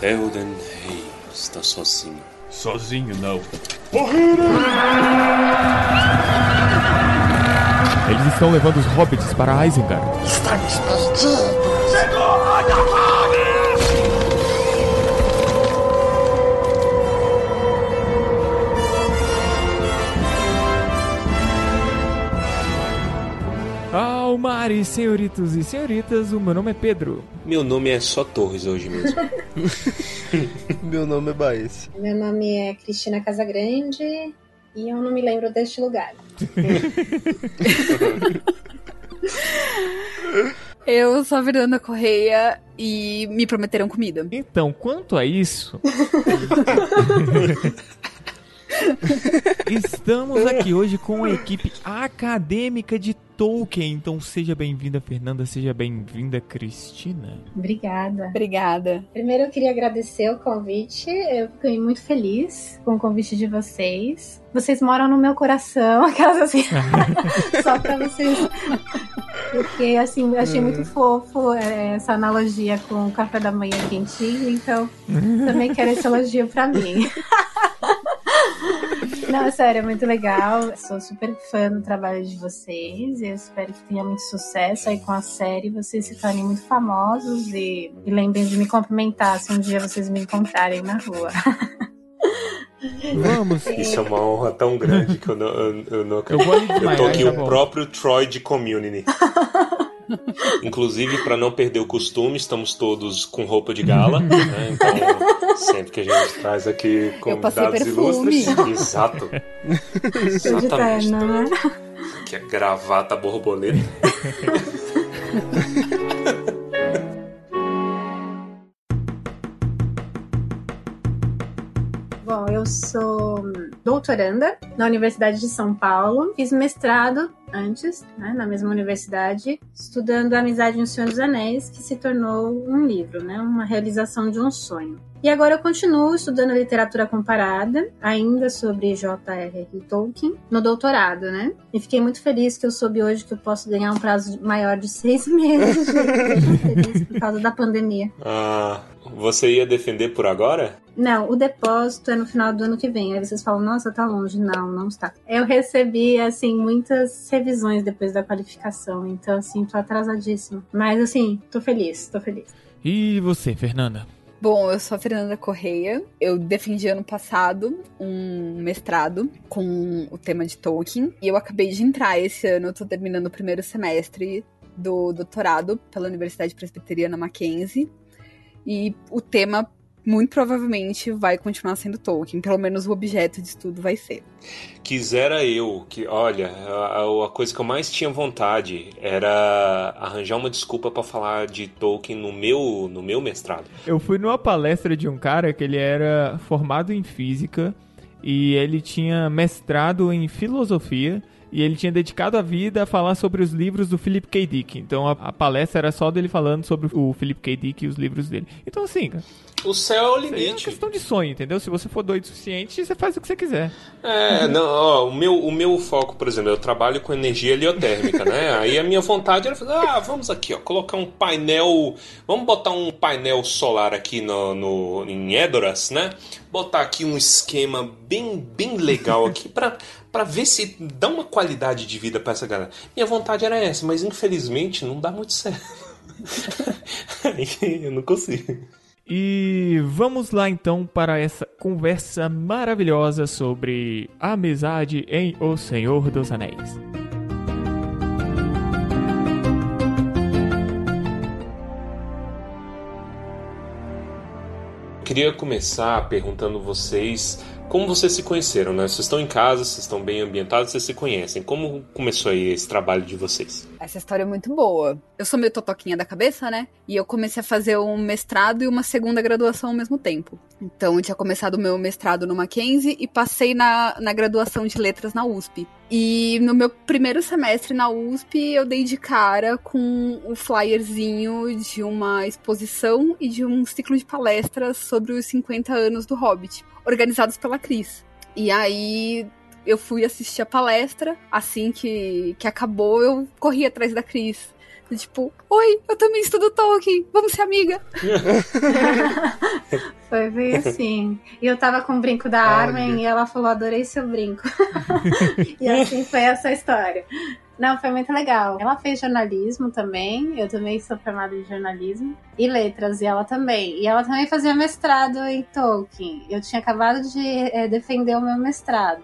Theoden Rei está sozinho. Sozinho não. Eles estão levando os hobbits para Isengard. Estamos Almares, senhoritos e senhoritas, o meu nome é Pedro. Meu nome é só Torres hoje mesmo. Meu nome é Baez. Meu nome é Cristina Casagrande e eu não me lembro deste lugar. Eu sou a Fernanda Correia e me prometeram comida. Então, quanto a isso. Estamos aqui hoje com a equipe acadêmica de Tolkien. Então, seja bem-vinda, Fernanda. Seja bem-vinda, Cristina. Obrigada. Obrigada. Primeiro eu queria agradecer o convite. Eu fiquei muito feliz com o convite de vocês. Vocês moram no meu coração, aquelas assim. Só pra vocês. Porque assim, eu achei muito fofo é, essa analogia com o café da manhã quentinho, então também quero esse elogio pra mim. Não, sério, é muito legal. Sou super fã do trabalho de vocês. Eu espero que tenha muito sucesso aí com a série. Vocês se tornem muito famosos e, e lembrem de me cumprimentar se um dia vocês me encontrarem na rua. Vamos. Isso é uma honra tão grande que eu não, eu, eu não Eu Eu tô aqui o próprio Troy de Community. Inclusive, para não perder o costume, estamos todos com roupa de gala. né? Então, sempre que a gente traz aqui convidados ilustres. Exato. Exatamente. terno, né? Que é gravata borboleta. eu sou doutoranda na Universidade de São Paulo. Fiz mestrado antes, né, na mesma universidade, estudando Amizade no Senhor dos Anéis, que se tornou um livro, né, uma realização de um sonho. E agora eu continuo estudando literatura comparada, ainda sobre J.R.R. Tolkien, no doutorado, né? E fiquei muito feliz que eu soube hoje que eu posso ganhar um prazo maior de seis meses. Fiquei feliz por causa da pandemia. Ah, você ia defender por agora? Não, o depósito é no final do ano que vem. Aí vocês falam, nossa, tá longe. Não, não está. Eu recebi, assim, muitas revisões depois da qualificação. Então, assim, tô atrasadíssima. Mas, assim, tô feliz, tô feliz. E você, Fernanda? Bom, eu sou a Fernanda Correia. Eu defendi ano passado um mestrado com o tema de Tolkien. E eu acabei de entrar esse ano, eu tô terminando o primeiro semestre do doutorado pela Universidade Presbiteriana Mackenzie. E o tema, muito provavelmente, vai continuar sendo Tolkien. Pelo menos o objeto de estudo vai ser. Quisera eu, que olha, a, a coisa que eu mais tinha vontade era arranjar uma desculpa pra falar de Tolkien no meu, no meu mestrado. Eu fui numa palestra de um cara que ele era formado em física e ele tinha mestrado em filosofia e ele tinha dedicado a vida a falar sobre os livros do Philip K. Dick. Então a, a palestra era só dele falando sobre o Philip K. Dick e os livros dele. Então assim, O céu é o aí é uma limite. questão de sonho, entendeu? Se você for doido o suficiente, você faz o que você quiser. É, não, ó, o meu, o meu foco, por exemplo, eu trabalho com energia heliotérmica, né? Aí a minha vontade era fazer, ah, vamos aqui, ó, colocar um painel, vamos botar um painel solar aqui no, no em Edoras, né? Botar aqui um esquema bem, bem legal aqui pra para ver se dá uma qualidade de vida pra essa galera. Minha vontade era essa, mas infelizmente não dá muito certo. Eu não consigo. E vamos lá então para essa conversa maravilhosa sobre amizade em O Senhor dos Anéis. Queria começar perguntando vocês como vocês se conheceram, né? Vocês estão em casa, vocês estão bem ambientados, vocês se conhecem. Como começou aí esse trabalho de vocês? Essa história é muito boa. Eu sou meio totoquinha da cabeça, né? E eu comecei a fazer um mestrado e uma segunda graduação ao mesmo tempo. Então, eu tinha começado o meu mestrado no Mackenzie e passei na, na graduação de letras na USP. E no meu primeiro semestre na USP, eu dei de cara com o flyerzinho de uma exposição e de um ciclo de palestras sobre os 50 anos do Hobbit, organizados pela Cris. E aí eu fui assistir a palestra, assim que, que acabou, eu corri atrás da Cris. Tipo, oi, eu também estudo Tolkien, vamos ser amiga. Foi bem assim. E eu tava com o brinco da Armin e ela falou: adorei seu brinco. e assim foi essa história. Não, foi muito legal. Ela fez jornalismo também. Eu também sou formada em jornalismo e letras, e ela também. E ela também fazia mestrado em Tolkien. Eu tinha acabado de é, defender o meu mestrado.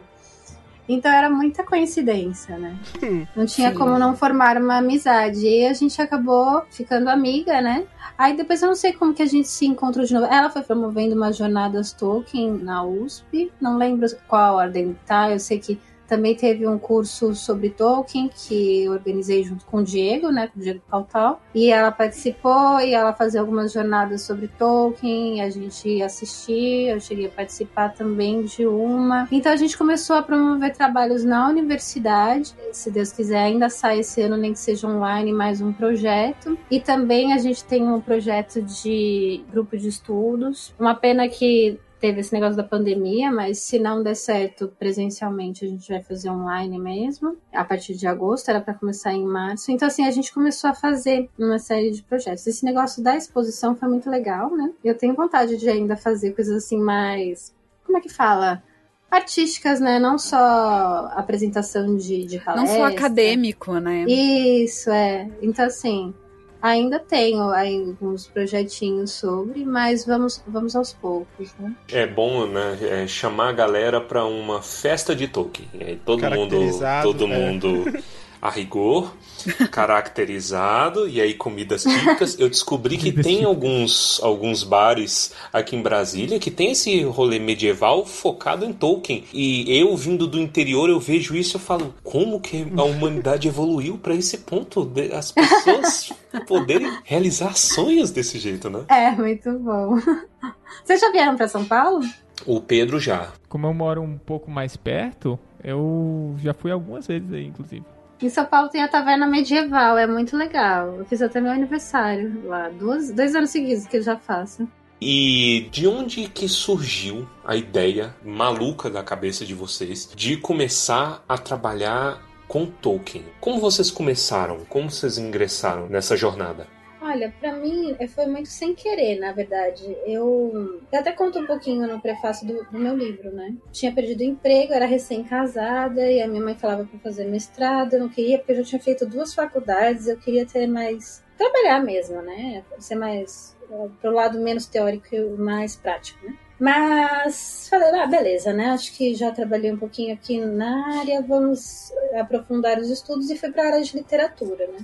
Então era muita coincidência, né? Não tinha Sim. como não formar uma amizade. E a gente acabou ficando amiga, né? Aí depois eu não sei como que a gente se encontrou de novo. Ela foi promovendo umas jornadas Tolkien na USP. Não lembro qual ordem tá. Eu sei que também teve um curso sobre Tolkien que organizei junto com o Diego, né? Com o Diego Pautal. E ela participou e ela fazia algumas jornadas sobre Tolkien. A gente assistia, eu cheguei a participar também de uma. Então a gente começou a promover trabalhos na universidade. Se Deus quiser, ainda sai esse ano, nem que seja online, mais um projeto. E também a gente tem um projeto de grupo de estudos. Uma pena que teve esse negócio da pandemia, mas se não der certo presencialmente, a gente vai fazer online mesmo. A partir de agosto, era para começar em março. Então, assim, a gente começou a fazer uma série de projetos. Esse negócio da exposição foi muito legal, né? Eu tenho vontade de ainda fazer coisas assim mais. Como é que fala? Artísticas, né? Não só apresentação de, de Não palestra. só acadêmico, né? Isso, é. Então, assim, ainda tenho aí alguns projetinhos sobre, mas vamos, vamos aos poucos, né? É bom, né? é, chamar a galera pra uma festa de Tolkien. Aí todo mundo, todo é. mundo a rigor, caracterizado e aí comidas típicas. Eu descobri que tem alguns alguns bares aqui em Brasília que tem esse rolê medieval focado em Tolkien. E eu vindo do interior, eu vejo isso e eu falo, como que a humanidade evoluiu pra esse ponto de as pessoas poderem realizar sonhos desse jeito, né? É, muito bom. Vocês já vieram para São Paulo? O Pedro já. Como eu moro um pouco mais perto, eu já fui algumas vezes aí, inclusive. Em São Paulo tem a Taverna Medieval, é muito legal. Eu fiz até meu aniversário lá, dois anos seguidos que eu já faço. E de onde que surgiu a ideia maluca da cabeça de vocês de começar a trabalhar com Tolkien? Como vocês começaram? Como vocês ingressaram nessa jornada? Olha, pra mim eh, foi muito sem querer, na verdade. Eu, até conto um pouquinho no prefácio do, do meu livro, né? Tinha perdido o emprego, era recém-casada e a minha mãe falava pra fazer mestrado. Eu não queria, porque eu já tinha feito duas faculdades, eu queria ter mais. trabalhar mesmo, né? Ser mais. eh, pro lado menos teórico e mais prático, né? Mas falei, ah, beleza, né? Acho que já trabalhei um pouquinho aqui na área, vamos aprofundar os estudos e fui para a área de literatura, né?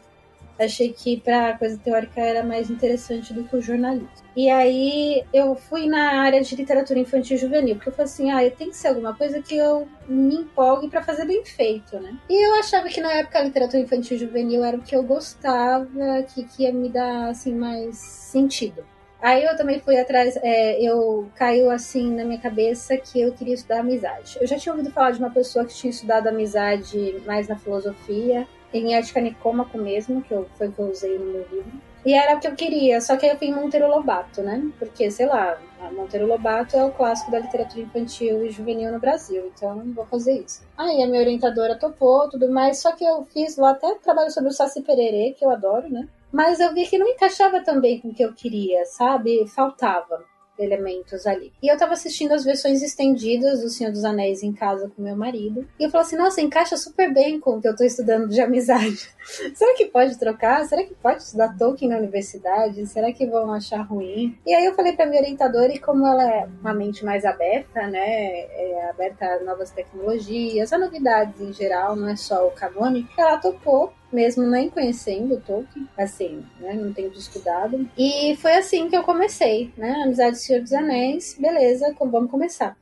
Achei que para coisa teórica era mais interessante do que o jornalismo. E aí eu fui na área de literatura infantil e juvenil, porque eu falei assim, ah, tem que ser alguma coisa que eu me empolgue para fazer bem feito, né? E eu achava que na época a literatura infantil e juvenil era o que eu gostava, que, que ia me dar assim mais sentido. Aí eu também fui atrás, é, eu caiu assim na minha cabeça que eu queria estudar amizade. Eu já tinha ouvido falar de uma pessoa que tinha estudado amizade mais na filosofia, em ética nicômaco mesmo, que eu, foi o que eu usei no meu livro. E era o que eu queria, só que aí eu fui em Monteiro Lobato, né? Porque, sei lá, Monteiro Lobato é o clássico da literatura infantil e juvenil no Brasil, então eu não vou fazer isso. Aí a minha orientadora topou, tudo mais, só que eu fiz lá até trabalho sobre o Saci Pererê, que eu adoro, né? Mas eu vi que não encaixava também com o que eu queria, sabe? Faltava elementos ali. E eu tava assistindo as versões estendidas do Senhor dos Anéis em casa com meu marido. E eu falei assim, nossa, encaixa super bem com o que eu tô estudando de amizade. Será que pode trocar? Será que pode estudar Tolkien na universidade? Será que vão achar ruim? E aí eu falei pra minha orientadora, e como ela é uma mente mais aberta, né? É aberta a novas tecnologias, a novidades em geral, não é só o canônico, ela topou mesmo nem conhecendo o Tolkien, assim, né, não tenho estudado. E foi assim que eu comecei, né, Amizade do Senhor dos Anéis, beleza, vamos começar.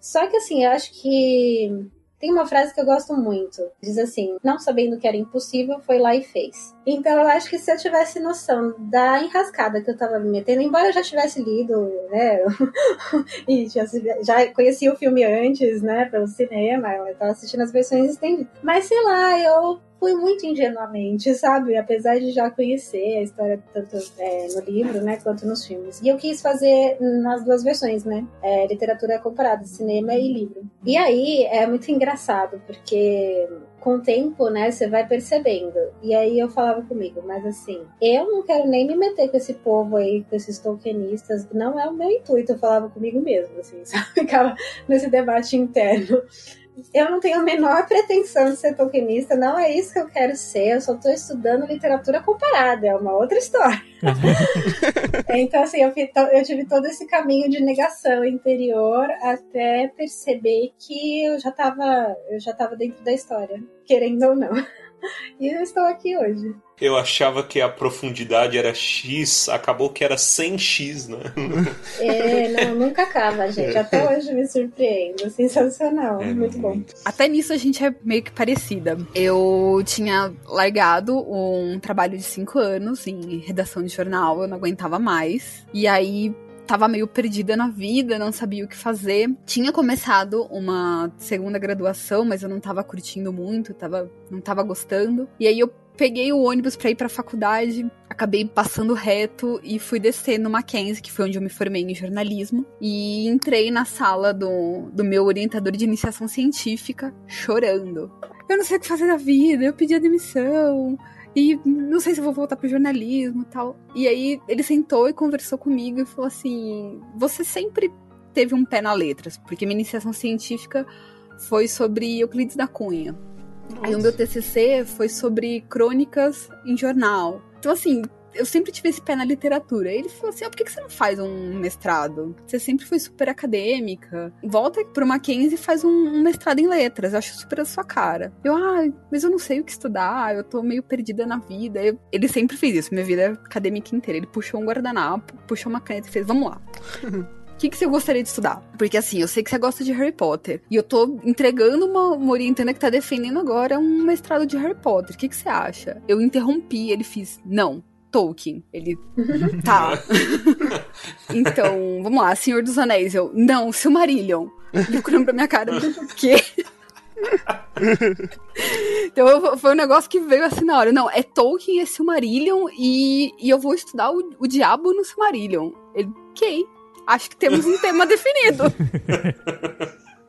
Só que assim, eu acho que tem uma frase que eu gosto muito. Diz assim: não sabendo que era impossível, foi lá e fez. Então eu acho que se eu tivesse noção da enrascada que eu tava me metendo, embora eu já tivesse lido, né? e já, já conhecia o filme antes, né? Pelo cinema, eu tava assistindo as versões estendidas. Mas sei lá, eu fui muito ingenuamente, sabe? Apesar de já conhecer a história tanto é, no livro, né, quanto nos filmes. E eu quis fazer nas duas versões, né? É, literatura comparada, cinema e livro. E aí é muito engraçado, porque com o tempo, né, você vai percebendo. E aí eu falava comigo, mas assim, eu não quero nem me meter com esse povo aí, com esses tolkienistas, não é o meu intuito, eu falava comigo mesmo, assim, sabe? Ficava nesse debate interno eu não tenho a menor pretensão de ser tolkienista, não é isso que eu quero ser, eu só estou estudando literatura comparada, é uma outra história. então, assim, eu, eu, tive todo esse caminho de negação interior até perceber que eu já estava eu já tava dentro da história, querendo ou não. E eu estou aqui hoje. Eu achava que a profundidade era X, acabou que era 100X, né? É, não, nunca acaba, gente. Até hoje me surpreendo. Sensacional, é muito bom. Até nisso a gente é meio que parecida. Eu tinha largado um trabalho de cinco anos em redação de jornal, eu não aguentava mais. E aí tava meio perdida na vida, não sabia o que fazer. Tinha começado uma segunda graduação, mas eu não tava curtindo muito, tava, não tava gostando. E aí eu peguei o ônibus para ir para a faculdade, acabei passando reto e fui descer no Mackenzie, que foi onde eu me formei em jornalismo, e entrei na sala do, do meu orientador de iniciação científica chorando. Eu não sei o que fazer da vida, eu pedi a demissão, e não sei se vou voltar pro jornalismo e tal. E aí ele sentou e conversou comigo e falou assim: Você sempre teve um pé na letras, porque minha iniciação científica foi sobre Euclides da Cunha. Nossa. Aí o meu TCC foi sobre crônicas em jornal. Então, assim, eu sempre tive esse pé na literatura. Ele falou assim: ah, por que você não faz um mestrado? Você sempre foi super acadêmica. Volta pro Mackenzie e faz um, mestrado em letras. Eu acho super a sua cara. Eu, ah, mas eu não sei o que estudar, eu tô meio perdida na vida. Eu, ele sempre fez isso, minha vida acadêmica inteira. Ele puxou um guardanapo, puxou uma caneta e fez: vamos lá. O que, que você gostaria de estudar? Porque assim, eu sei que você gosta de Harry Potter. E eu tô entregando uma, uma orientanda que tá defendendo agora um mestrado de Harry Potter. O que, que você acha? Eu interrompi, ele fez, não. Tolkien. Ele. Tá. então, vamos lá, Senhor dos Anéis. Eu. Não, Silmarillion. Ele olhando pra minha cara. O quê? então foi um negócio que veio assim na hora. Não, é Tolkien, é Silmarillion e, e eu vou estudar o, o diabo no Silmarillion. Ele, ok. Acho que temos um tema definido.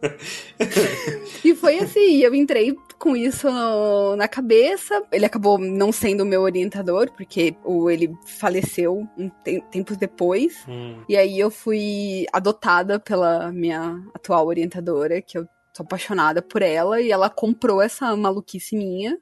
e foi assim, eu entrei com isso no, na cabeça. Ele acabou não sendo meu orientador, porque o, ele faleceu um te tempos depois. Hum. E aí eu fui adotada pela minha atual orientadora, que eu sou apaixonada por ela, e ela comprou essa maluquice minha.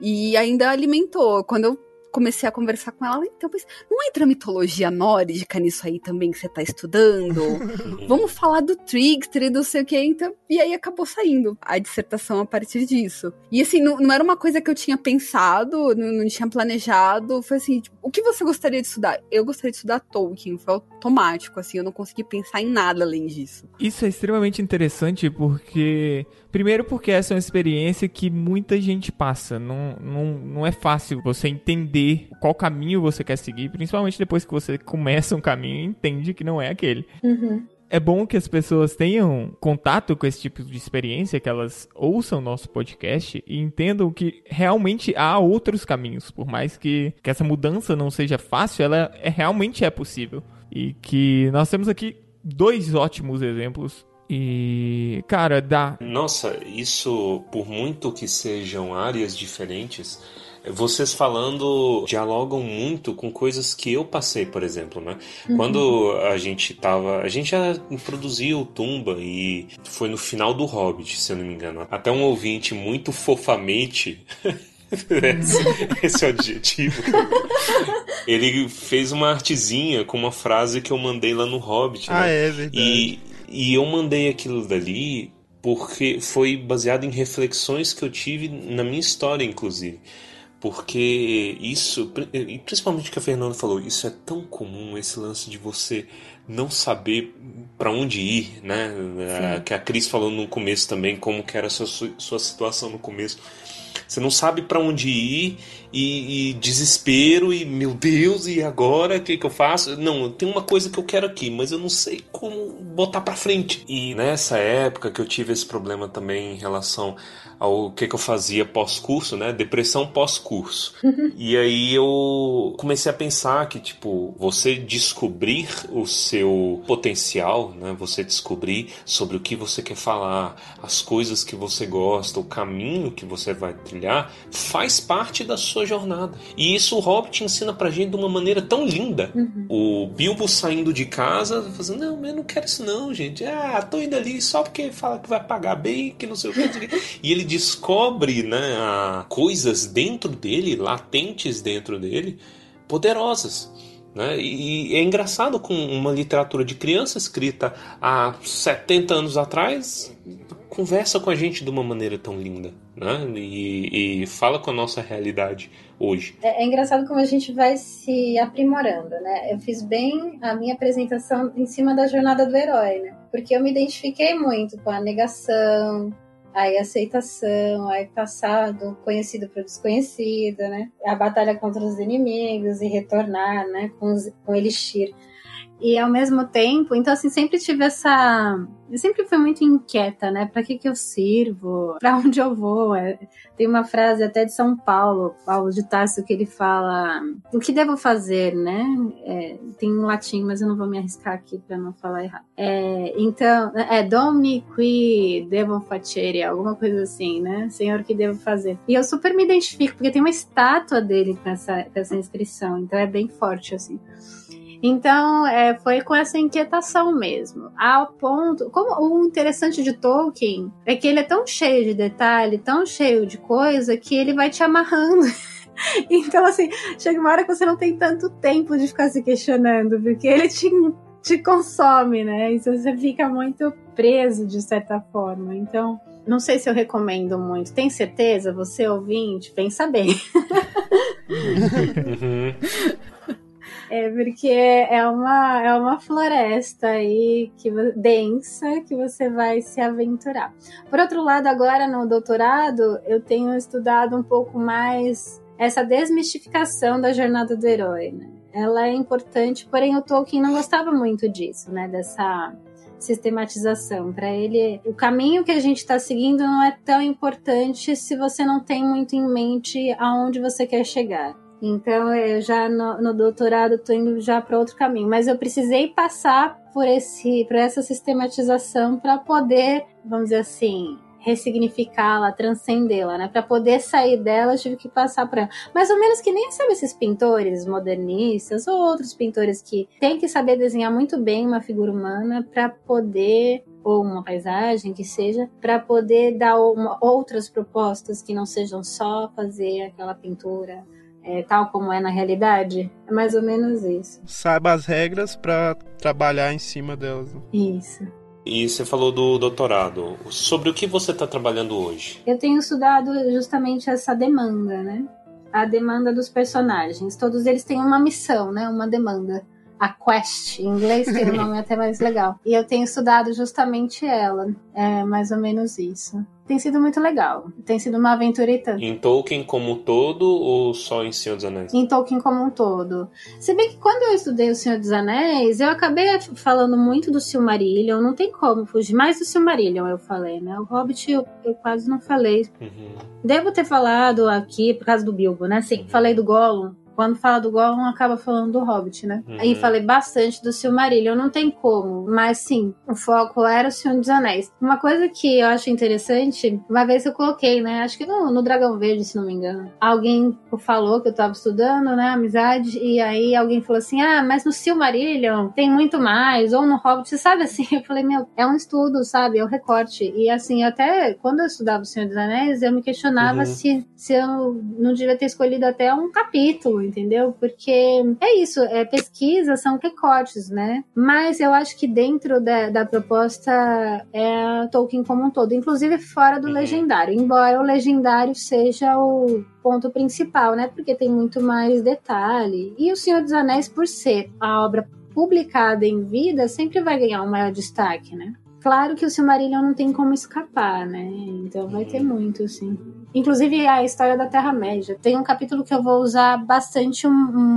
E ainda alimentou. Quando eu comecei a conversar com ela, então, mas não entra mitologia nórdica nisso aí também que você tá estudando? Vamos falar do Trickster e do sei o que, então, e aí acabou saindo a dissertação a partir disso. E assim, não, não era uma coisa que eu tinha pensado, não, não tinha planejado, foi assim, tipo, o que você gostaria de estudar? Eu gostaria de estudar Tolkien, foi automático, assim, eu não consegui pensar em nada além disso. Isso é extremamente interessante porque Primeiro porque essa é uma experiência que muita gente passa. Não, não, não é fácil você entender qual caminho você quer seguir, principalmente depois que você começa um caminho e entende que não é aquele. Uhum. É bom que as pessoas tenham contato com esse tipo de experiência, que elas ouçam nosso podcast e entendam que realmente há outros caminhos. Por mais que, que essa mudança não seja fácil, ela é, realmente é possível. E que nós temos aqui dois ótimos exemplos e, cara, dá. Nossa, isso, por muito que sejam áreas diferentes, vocês falando dialogam muito com coisas que eu passei, por exemplo, né? Uhum. Quando a gente tava. A gente já introduziu o Tumba e foi no final do Hobbit, se eu não me engano. Até um ouvinte muito fofamente. esse, esse é o adjetivo. Ele fez uma artezinha com uma frase que eu mandei lá no Hobbit. Ah, né? é verdade. E e eu mandei aquilo dali porque foi baseado em reflexões que eu tive na minha história, inclusive. Porque isso, e principalmente o que a Fernanda falou, isso é tão comum, esse lance de você não saber para onde ir, né? Sim. Que a Cris falou no começo também, como que era a sua, sua situação no começo. Você não sabe para onde ir e, e, desespero e meu Deus, e agora o que, que eu faço? Não, tem uma coisa que eu quero aqui, mas eu não sei como botar para frente. E nessa época que eu tive esse problema também em relação ao que, que eu fazia pós-curso, né? Depressão pós-curso. e aí eu comecei a pensar que, tipo, você descobrir o seu potencial, né? Você descobrir sobre o que você quer falar, as coisas que você gosta, o caminho que você vai trilhar, faz parte da sua jornada. E isso o Hobbit ensina pra gente de uma maneira tão linda. Uhum. O Bilbo saindo de casa, fazendo, não, eu não quero isso não, gente. Ah, tô indo ali só porque fala que vai pagar bem, que não sei o que. e ele descobre né, coisas dentro dele, latentes dentro dele, poderosas. Né? E, e é engraçado com uma literatura de criança escrita há 70 anos atrás, conversa com a gente de uma maneira tão linda, né? E, e fala com a nossa realidade hoje. É, é, engraçado como a gente vai se aprimorando, né? Eu fiz bem a minha apresentação em cima da jornada do herói, né? Porque eu me identifiquei muito com a negação, aí aceitação, aí passado conhecido para desconhecido, né? A batalha contra os inimigos e retornar, né? Com, os, com Elixir. E ao mesmo tempo, então assim, sempre tive essa. Eu sempre fui muito inquieta, né? Para que que eu sirvo? Para onde eu vou? É... Tem uma frase até de São Paulo, Paulo de Tarso, que ele fala: O que devo fazer, né? É... tem um latim, mas eu não vou me arriscar aqui para não falar errado. É... Então, é Domini qui devo facere, alguma coisa assim, né? Senhor, o que devo fazer? E eu super me identifico, porque tem uma estátua dele com essa, com essa inscrição, então é bem forte, assim. Então, é, foi com essa inquietação mesmo. Ao ponto. Como o interessante de Tolkien é que ele é tão cheio de detalhe, tão cheio de coisa, que ele vai te amarrando. então, assim, chega uma hora que você não tem tanto tempo de ficar se questionando, porque ele te, te consome, né? E você fica muito preso de certa forma. Então, não sei se eu recomendo muito. Tem certeza? Você ouvinte, pensa bem. uhum. É porque é uma, é uma floresta aí que, densa que você vai se aventurar. Por outro lado, agora no doutorado, eu tenho estudado um pouco mais essa desmistificação da jornada do herói, né? Ela é importante, porém o Tolkien não gostava muito disso, né? Dessa sistematização. Para ele, o caminho que a gente está seguindo não é tão importante se você não tem muito em mente aonde você quer chegar. Então, eu já no, no doutorado estou indo já para outro caminho, mas eu precisei passar por esse, por essa sistematização para poder, vamos dizer assim, ressignificá-la, transcendê-la, né? Para poder sair dela, eu tive que passar para mais ou menos que nem sabe esses pintores modernistas ou outros pintores que têm que saber desenhar muito bem uma figura humana para poder ou uma paisagem que seja, para poder dar uma, outras propostas que não sejam só fazer aquela pintura é, tal como é na realidade? É mais ou menos isso. Saiba as regras para trabalhar em cima delas. Né? Isso. E você falou do doutorado. Sobre o que você está trabalhando hoje? Eu tenho estudado justamente essa demanda, né? A demanda dos personagens. Todos eles têm uma missão, né? Uma demanda. A quest, em inglês tem um nome até mais legal. E eu tenho estudado justamente ela. É mais ou menos isso tem sido muito legal. Tem sido uma aventura e tanto. Em Tolkien como um todo ou só em Senhor dos Anéis? Em Tolkien como um todo. Se bem que quando eu estudei o Senhor dos Anéis, eu acabei falando muito do Silmarillion, não tem como fugir. Mais do Silmarillion eu falei, né? O Hobbit eu, eu quase não falei. Uhum. Devo ter falado aqui por causa do Bilbo, né? Sim, uhum. falei do Gollum quando fala do Gollum, acaba falando do Hobbit, né? Uhum. Aí falei bastante do Silmarillion, não tem como. Mas sim, o foco era o Senhor dos Anéis. Uma coisa que eu acho interessante, uma vez eu coloquei, né? Acho que no, no Dragão Verde, se não me engano. Alguém falou que eu tava estudando, né? Amizade, e aí alguém falou assim: ah, mas no Silmarillion tem muito mais, ou no Hobbit, sabe assim? Eu falei, meu, é um estudo, sabe? É um recorte. E assim, até quando eu estudava o Senhor dos Anéis, eu me questionava uhum. se, se eu não devia ter escolhido até um capítulo entendeu? Porque é isso, é pesquisa, são recortes, né? Mas eu acho que dentro da, da proposta é Tolkien como um todo, inclusive fora do uhum. legendário, embora o legendário seja o ponto principal, né? Porque tem muito mais detalhe. E o Senhor dos Anéis, por ser a obra publicada em vida, sempre vai ganhar um maior destaque, né? Claro que o Silmarillion não tem como escapar, né? Então vai ter uhum. muito, sim. Inclusive a história da Terra-média. Tem um capítulo que eu vou usar bastante um-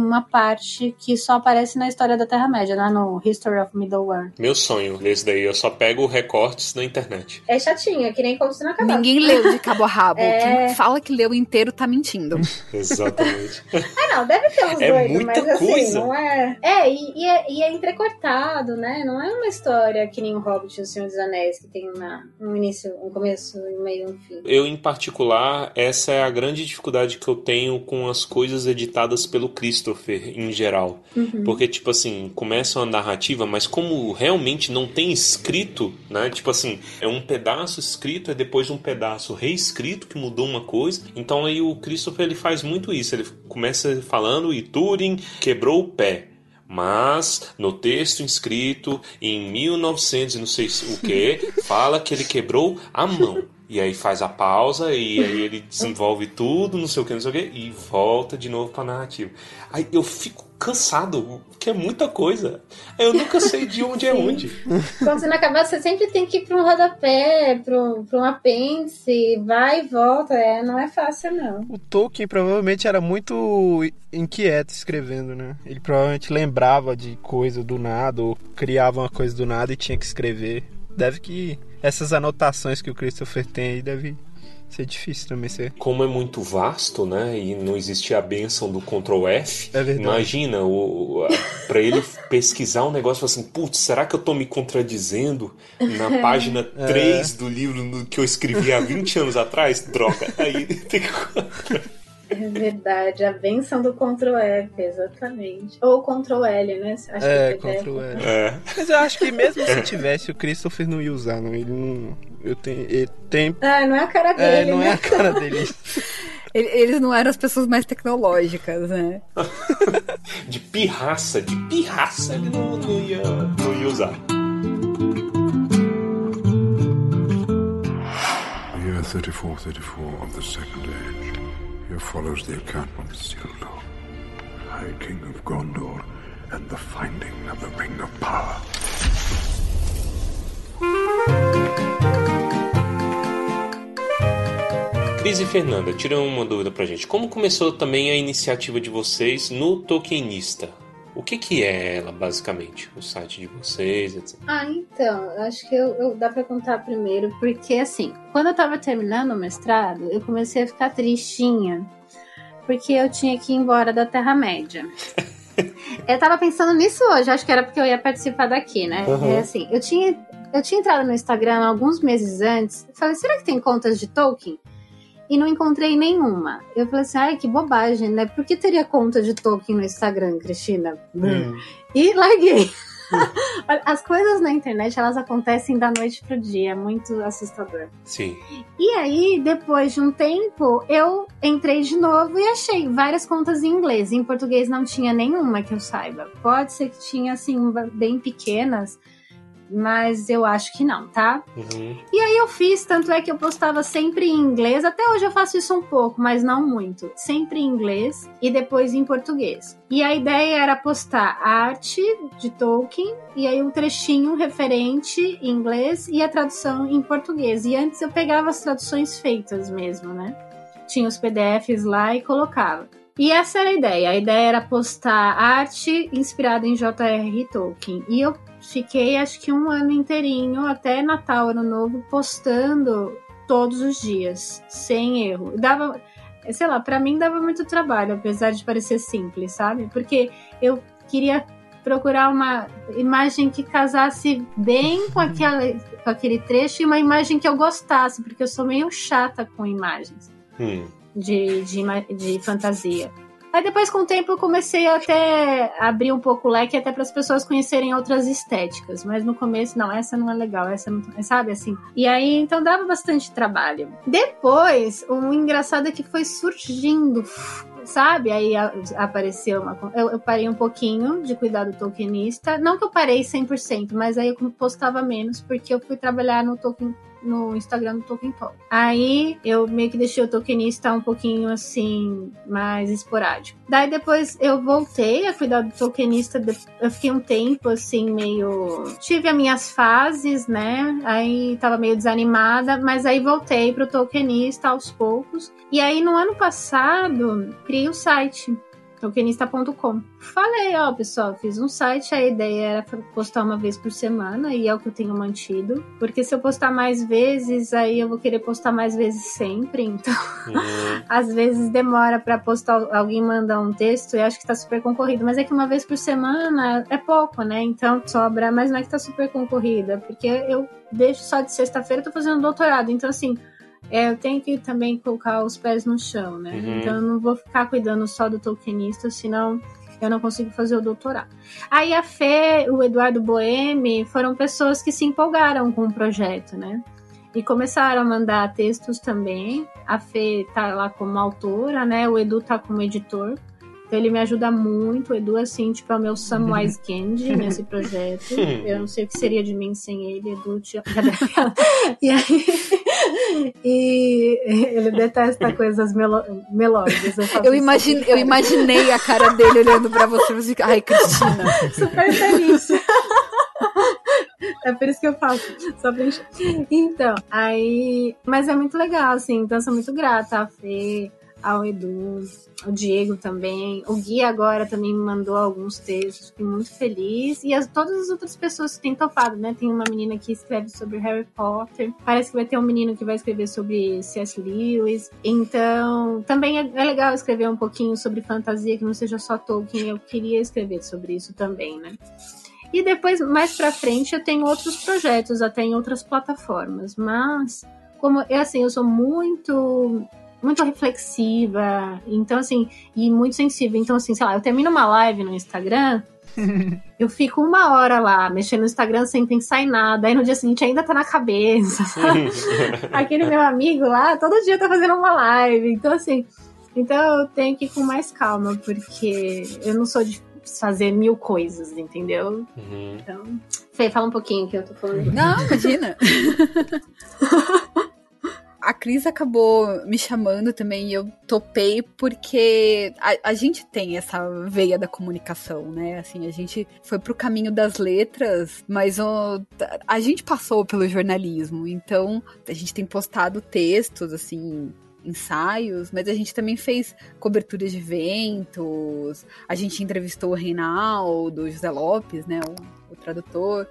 uma parte que só aparece na história da Terra-média, lá no History of Middle-earth. Meu sonho desse daí, eu só pego recortes na internet. É chatinho, é que nem Contos Inacabados. Ninguém leu de cabo a rabo. É. Quem fala que leu inteiro tá mentindo. Exatamente. Ah, não, deve ter uns É doidos, muita mas assim, coisa. não é. É e, e é, e é entrecortado, né? Não é uma história que nem o Hobbit e o Senhor dos Anéis, que tem uma, um início, um começo, um meio e um fim. Eu, em particular, essa é a grande dificuldade que eu tenho com as coisas editadas pelo Christopher em geral. Uhum. Porque, tipo assim, começa uma narrativa, mas como realmente não tem escrito, né? Tipo assim, é um pedaço escrito, é depois um pedaço reescrito que mudou uma coisa. Então aí o Christopher ele faz muito isso. Ele começa falando e Turing quebrou o pé. Mas no texto inscrito em 1900 e não sei o que, fala que ele quebrou a mão. E aí faz a pausa e aí ele desenvolve tudo, não sei o que, não sei o que, e volta de novo pra narrativa. Aí eu fico cansado, porque é muita coisa. Eu nunca sei de onde é onde. Quando você não acabar, você sempre tem que ir para um rodapé, para um, pra um apêndice, vai e volta. É, não é fácil, não. O Tolkien provavelmente era muito inquieto escrevendo, né? Ele provavelmente lembrava de coisa do nada, ou criava uma coisa do nada e tinha que escrever. Deve que essas anotações que o Christopher tem aí deve ser difícil também ser. Como é muito vasto, né? E não existia a benção do Ctrl F. É verdade. Imagina, o, para ele pesquisar um negócio assim, putz, será que eu tô me contradizendo na página 3 do livro que eu escrevi há 20 anos atrás? Droga. Aí tem que. É verdade, a benção do Ctrl F, exatamente. Ou Ctrl L, né? Acho É, que é Ctrl L. É. Mas eu acho que mesmo se tivesse, o Christopher não ia usar, não. Ele não. Eu tenho. Ele tem. Ah, não é a cara É, dele, não né? é a cara dele. Ele- Eles não eram as pessoas mais tecnológicas, né? De pirraça, de pirraça ele não, não ia, não ia usar. Year 3434 of the Second Age. Here follows the account of Isildur, High King of Gondor, and the finding of the Ring of Power. Cris e Fernanda, tira uma dúvida pra gente. Como começou também a iniciativa de vocês no Tolkienista? O que, que é ela, basicamente? O site de vocês, etc. Ah, então, acho que eu, eu- dá pra contar primeiro, porque assim, quando eu tava terminando o mestrado, eu comecei a ficar tristinha, porque eu tinha que ir embora da Terra-média. eu tava pensando nisso hoje, acho que era porque eu ia participar daqui, né? Uhum. É assim, eu tinha, eu tinha entrado no Instagram alguns meses antes, e falei, será que tem contas de Tolkien? E não encontrei nenhuma. Eu falei assim, ai, que bobagem, né? Por que teria conta de Tolkien no Instagram, Cristina? Hum. E larguei. As coisas na internet, elas acontecem da noite pro dia, é muito assustador. Sim. E aí, depois de um tempo, eu entrei de novo e achei várias contas em inglês. Em português não tinha nenhuma que eu saiba. Pode ser que tinha, assim, bem pequenas, mas eu acho que não, tá? Uhum. E aí eu fiz, tanto é que eu postava sempre em inglês. Até hoje eu faço isso um pouco, mas não muito. Sempre em inglês e depois em português. E a ideia era postar a arte de Tolkien e aí um trechinho referente em inglês e a tradução em português. E antes eu pegava as traduções feitas mesmo, né? Tinha os PDFs lá e colocava. E essa era a ideia. A ideia era postar arte inspirada em J.R.R. Tolkien. E eu fiquei acho que um ano inteirinho, até Natal, Ano Novo, postando todos os dias, sem erro. Dava, sei lá, pra mim dava muito trabalho, apesar de parecer simples, sabe? Porque eu queria procurar uma imagem que casasse bem com, aquela, com aquele trecho e uma imagem que eu gostasse, porque eu sou meio chata com imagens Hum. de, de, de fantasia. Aí depois, com o tempo, eu comecei a até abrir um pouco o leque até para as pessoas conhecerem outras estéticas. Mas no começo, não, essa não é legal, essa não. Sabe assim? E aí, então dava bastante trabalho. Depois, o engraçado é que foi surgindo. Sabe? Aí apareceu uma. Eu, eu parei um pouquinho de cuidar do Tolkienista. Não que eu parei 100%, mas aí eu postava menos, porque eu fui trabalhar no Tolkien no Instagram do Tolkien Talk. Aí eu meio que deixei o Tolkienista um pouquinho assim, mais esporádico. Daí depois eu voltei a cuidar do Tolkienista, eu fiquei um tempo assim, meio. Tive as minhas fases, né? Aí tava meio desanimada, mas aí voltei pro Tolkienista aos poucos. E aí no ano passado, criei o site tokenista.com. Falei, ó, pessoal, fiz um site, a ideia era postar uma vez por semana e é o que eu tenho mantido. Porque se eu postar mais vezes, aí eu vou querer postar mais vezes sempre. Então, uhum. às vezes demora para postar, alguém manda um texto e acho que tá super concorrido. Mas é que uma vez por semana é pouco, né? Então sobra, mas não é que tá super concorrida, porque eu deixo só de sexta-feira, tô fazendo doutorado. Então, assim é, eu tenho que também colocar os pés no chão, né? Uhum. Então eu não vou ficar cuidando só do Tolkienista, senão eu não consigo fazer o doutorado. Aí a Fê, o Eduardo Boemi foram pessoas que se empolgaram com o projeto, né? E começaram a mandar textos também. A Fê tá lá como autora, né? O Edu tá como editor. Então ele me ajuda muito, o Edu, assim, tipo, é o meu Samwise Candy nesse projeto. Eu não sei o que seria de mim sem ele, Edu. Te... e aí. e ele detesta coisas melo... melódicas. Eu, eu, imagine... eu imaginei a cara dele olhando pra você e ficar, ai, Cristina. Super feliz. É por isso que eu faço, só pra encher. Então, aí. Mas é muito legal, assim, então sou muito grata a Fê, ao Edu, o Diego também. O Gui agora também me mandou alguns textos, fiquei muito feliz. E as, todas as outras pessoas que têm topado, né? Tem uma menina que escreve sobre Harry Potter. Parece que vai ter um menino que vai escrever sobre C.S. Lewis. Então, também é, é legal escrever um pouquinho sobre fantasia, que não seja só Tolkien. Eu queria escrever sobre isso também, né? E depois, mais pra frente, eu tenho outros projetos, até em outras plataformas. Mas, como é assim, eu sou muito muito reflexiva, então assim, e muito sensível. Então, assim, sei lá, eu termino uma live no Instagram, eu fico uma hora lá, mexendo no Instagram sem pensar em nada, aí no dia seguinte ainda tá na cabeça? Aquele meu amigo lá, todo dia tá fazendo uma live, então assim, então eu tenho que ir com mais calma, porque eu não sou de fazer mil coisas, entendeu? Uhum. Então, Fê, fala um pouquinho que eu tô falando. Não, imagina! a Cris acabou me chamando também e eu topei porque a, a, gente tem essa veia da comunicação, né? Assim, a gente foi pro caminho das letras, mas o, a gente passou pelo jornalismo, então a gente tem postado textos, assim, ensaios, mas a gente também fez coberturas de eventos, a gente entrevistou o Reinaldo, José Lopes, né, o, o tradutor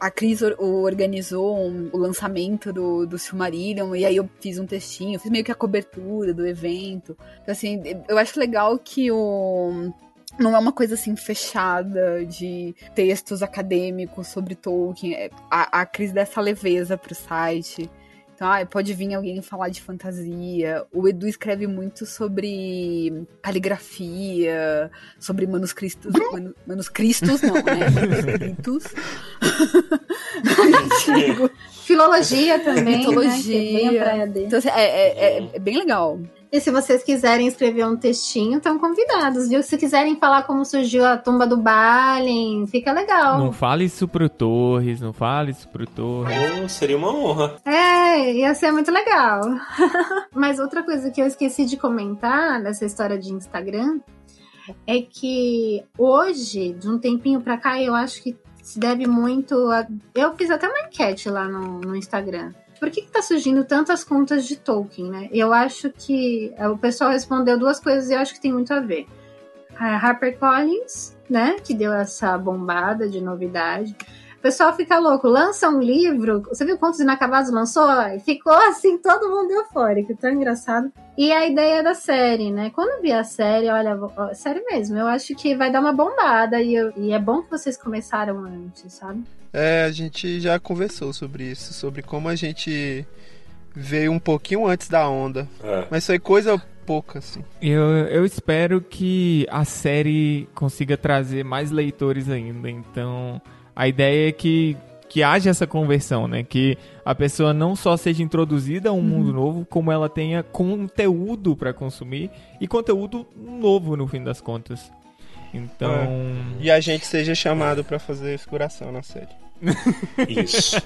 a Cris organizou um, o lançamento do, do Silmarillion, e aí eu fiz um textinho, fiz meio que a cobertura do evento. Então, assim, eu acho legal que o não é uma coisa assim fechada de textos acadêmicos sobre Tolkien. É, a, a Cris dá essa leveza pro site. Então, ah, pode vir alguém falar de fantasia. O Edu escreve muito sobre caligrafia, sobre manuscritos. Manu, manuscritos, não, né? Manuscritos. Filologia também. Mitologia. Né? É então, assim, é, é, é, é bem legal. E se vocês quiserem escrever um textinho, estão convidados, viu? Se quiserem falar como surgiu a tumba do Balin, fica legal. Não fale isso pro Torres, não fale isso pro Torres. Oh, seria uma honra. É, ia ser muito legal. Mas outra coisa que eu esqueci de comentar nessa história de Instagram é que hoje, de um tempinho pra cá, eu acho que se deve muito a... Eu fiz até uma enquete lá no, no Instagram por que, está surgindo tantas contas de Tolkien, né? Eu acho que é, o pessoal respondeu duas coisas e eu acho que tem muito a ver. A HarperCollins, né, que deu essa bombada de novidade. O pessoal fica louco, lança um livro. Você viu quantos inacabados lançou? Ficou assim, todo mundo eufórico, tão engraçado. E a ideia da série, né? Quando eu vi a série, olha, sério mesmo, eu acho que vai dar uma bombada e, eu, e é bom que vocês começaram antes, sabe? É, a gente já conversou sobre isso, sobre como a gente veio um pouquinho antes da onda. É. Mas foi coisa pouca, assim. Eu, eu espero que a série consiga trazer mais leitores ainda. Então, a ideia é que, que haja essa conversão, né? Que a pessoa não só seja introduzida a um uhum. mundo novo, como ela tenha conteúdo para consumir e conteúdo novo no fim das contas. Então. É. E a gente seja chamado para fazer figuração na série. Isso.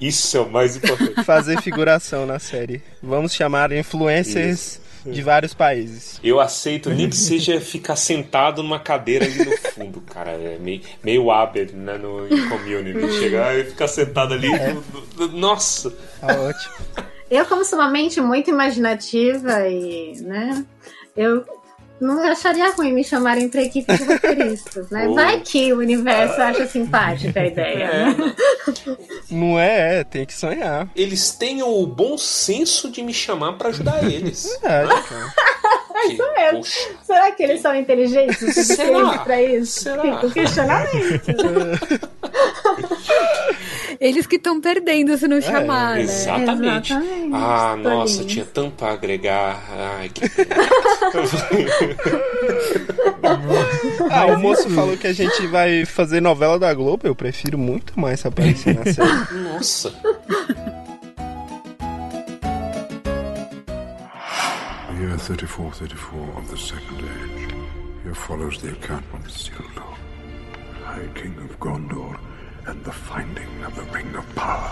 Isso é o mais importante. Fazer figuração na série. Vamos chamar influencers de vários países. Eu aceito, nem que seja ficar sentado numa cadeira ali no fundo, cara. É meio, meio Aber, né, no em community. Chegar e ficar sentado ali. no- no- nossa! Tá ótimo. Eu, como sou uma mente muito imaginativa e, né, eu não acharia ruim me chamarem pra equipe de roteiristas, né? Oh. Vai que o universo acha simpática a ideia, né? Não é, é, tem que sonhar. Eles têm o bom senso de me chamar pra ajudar eles. Verdade, cara. Que, mesmo. poxa, Será que eles são inteligentes o suficiente Será? pra isso? Será? Fica o questionamento. Eles que estão perdendo se não chamar, né? exatamente. Exatamente, Ah, nossa, tolinhos. tinha tanto pra agregar. Ai, que. Ah, o moço falou que a gente vai fazer novela da Globo. Eu prefiro muito mais aparecer na série. Nossa. Year 34, 34 of the Second Age. Here follows the account of Isildur, High King of Gondor, and the finding of the Ring of Power.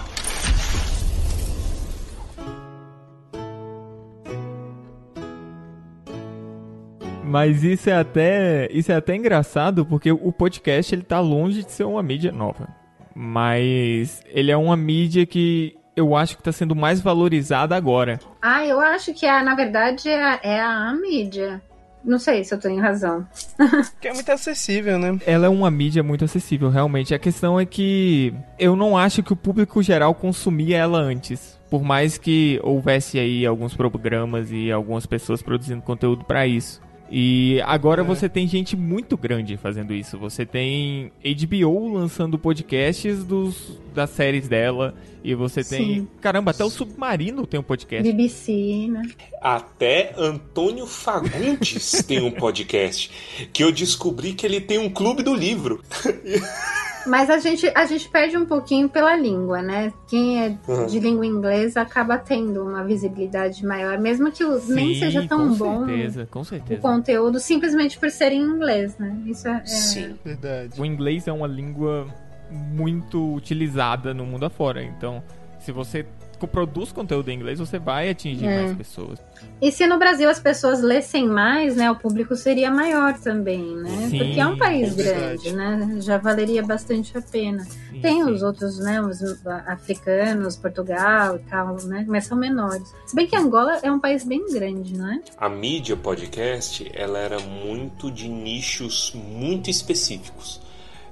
Mas isso é até isso é até engraçado porque o podcast ele tá longe de ser uma mídia nova. Mas ele é uma mídia que eu acho que tá sendo mais valorizada agora. Ah, eu acho que, a, na verdade, é a, é a mídia. Não sei se eu tenho razão. Que é muito acessível, né? Ela é uma mídia muito acessível, realmente. A questão é que eu não acho que o público geral consumia ela antes. Por mais que houvesse aí alguns programas e algumas pessoas produzindo conteúdo pra isso. E agora você tem gente muito grande fazendo isso. Você tem HBO lançando podcasts dos, das séries dela. E você tem. Sim. Caramba, até o Submarino tem um podcast. BBC, né? Até Antônio Fagundes tem um podcast. Que eu descobri que ele tem um clube do livro. Mas a gente, a gente perde um pouquinho pela língua, né? Quem é Uhum. de língua inglesa acaba tendo uma visibilidade maior, mesmo que o- nem Sim, seja tão com bom certeza, com o certeza. conteúdo, simplesmente por ser em inglês, né? Isso é, é- Sim. Verdade. O inglês é uma língua muito utilizada no mundo afora. Então, se você produz conteúdo em inglês, você vai atingir É. mais pessoas. E se no Brasil as pessoas lessem mais, né? O público seria maior também, né? Sim, Porque é um país é grande, né? Já valeria bastante a pena. Sim, Tem sim. os outros, né? Os africanos, Portugal e tal, né? Mas são menores. Se bem que Angola é um país bem grande, não é? A mídia podcast, ela era muito de nichos muito específicos.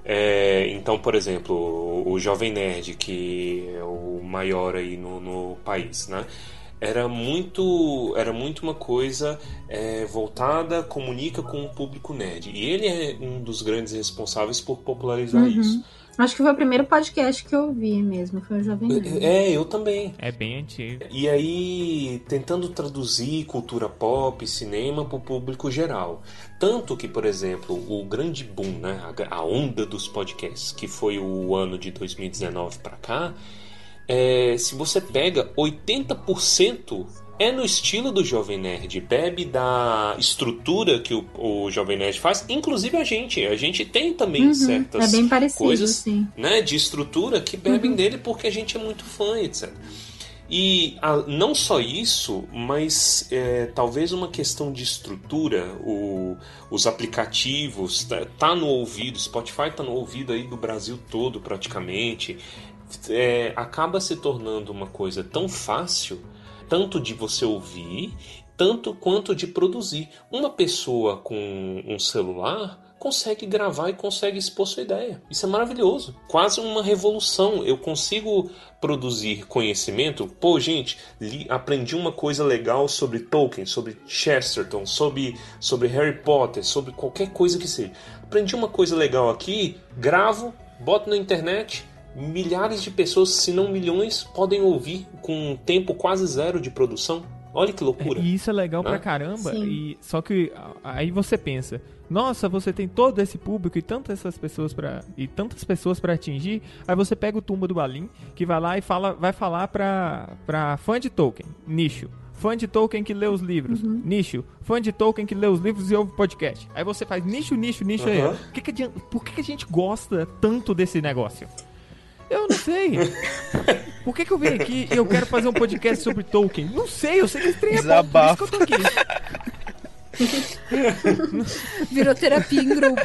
É, então, por exemplo, o, Jovem Nerd, que é o maior aí no, no país, né? Era muito, era muito uma coisa é, voltada, comunica com o público nerd. E ele é um dos grandes responsáveis por popularizar Uhum. isso. Acho que foi o primeiro podcast que eu ouvi mesmo, foi o Jovem Nerd. É, eu também. É bem antigo. E aí, tentando traduzir cultura pop, cinema para o público geral. Tanto que, por exemplo, o grande boom, né, a, a onda dos podcasts, que foi o ano de 2019 para cá, é, se você pega 80% é no estilo do Jovem Nerd, bebe da estrutura que o, o Jovem Nerd faz, inclusive a gente. A gente tem também Uhum, certas é parecido, coisas sim. né, de estrutura que bebem dele porque a gente é muito fã, etc. E a- não só isso, mas é, talvez uma questão de estrutura, o- os aplicativos, tá, tá no ouvido, Spotify tá no ouvido aí do Brasil todo praticamente, é, acaba se tornando uma coisa tão fácil, tanto de você ouvir, tanto quanto de produzir. Uma pessoa com um celular consegue gravar e consegue expor sua ideia. Isso é maravilhoso. Quase uma revolução. Eu consigo produzir conhecimento. Pô, gente, li- aprendi uma coisa legal sobre Tolkien, sobre Chesterton, sobre, sobre Harry Potter, sobre qualquer coisa que seja. Aprendi uma coisa legal aqui, gravo, boto na internet. Milhares de pessoas, se não milhões, podem ouvir com um tempo quase zero de produção. Olha que loucura. E isso é legal Né? pra caramba. Sim. E só que aí você pensa, nossa, você tem todo esse público e tantas essas pessoas para e tantas pessoas para atingir. Aí você pega o Tumba do Balim, que vai lá e fala, vai falar pra, pra fã de Tolkien, nicho. fã de Tolkien que lê os livros. Nicho, fã de Tolkien que lê os livros e ouve podcast. Aí você faz nicho, nicho, nicho aí. Aham. Por, que, que, adianta- por que, que a gente gosta tanto desse negócio? Eu não sei. Por que, que eu vim aqui e eu quero fazer um podcast sobre Tolkien? Não sei, eu sei que esse trem é bom, por isso que eu tô aqui. Virou terapia em grupo.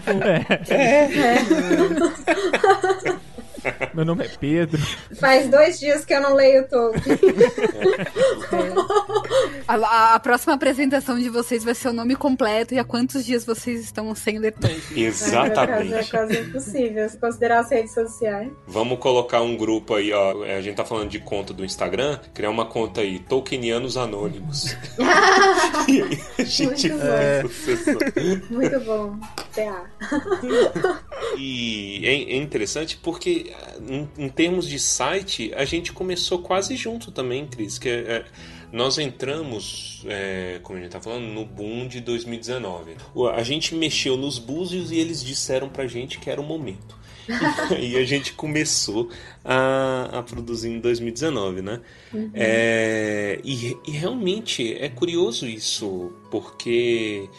Meu nome é Pedro. Faz dois dias que eu não leio Tolkien. A, a- a próxima apresentação de vocês vai ser o nome completo e há quantos dias vocês estão sem ler Tolkien. É Exatamente. quase impossível, se considerar as redes sociais. Vamos colocar um grupo aí, ó. A gente tá falando de conta do Instagram. Criar uma conta aí, Tolkienianos Anônimos. e aí a gente Muito faz sucessão. Muito bom. PA. E é, é interessante porque, em, em termos de site, a gente começou quase junto também, Cris. Que é- é, nós entramos, é, como a gente tá falando, no boom de 2019. O- A gente mexeu nos búzios e eles disseram pra gente que era o momento. e a gente começou a, a produzir em 2019, né? É, e, e realmente é curioso isso, porque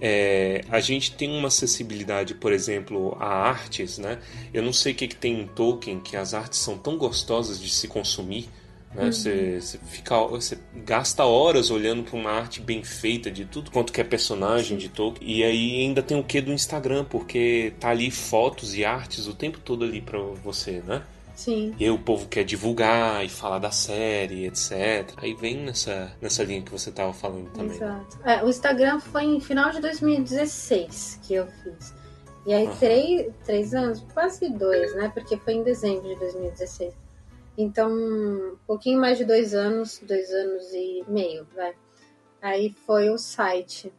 é, a gente tem uma acessibilidade, por exemplo, a artes, né? Eu não sei o que, que tem em Tolkien, que as artes são tão gostosas de se consumir. Né? Você, você fica, você gasta horas olhando para uma arte bem feita de tudo quanto que é personagem de Tolkien. E aí ainda tem o que do Instagram, porque tá ali fotos e artes o tempo todo ali para você, né? Sim. E aí o povo quer divulgar e falar da série, etc. Aí vem nessa, nessa linha que você tava falando também. né? Exato. É, o Instagram foi em final de 2016 que eu fiz. E aí, três, três anos, quase dois, né? Porque foi em dezembro de 2016. Então, um pouquinho mais de dois anos, dois anos e meio, vai. Aí foi o site.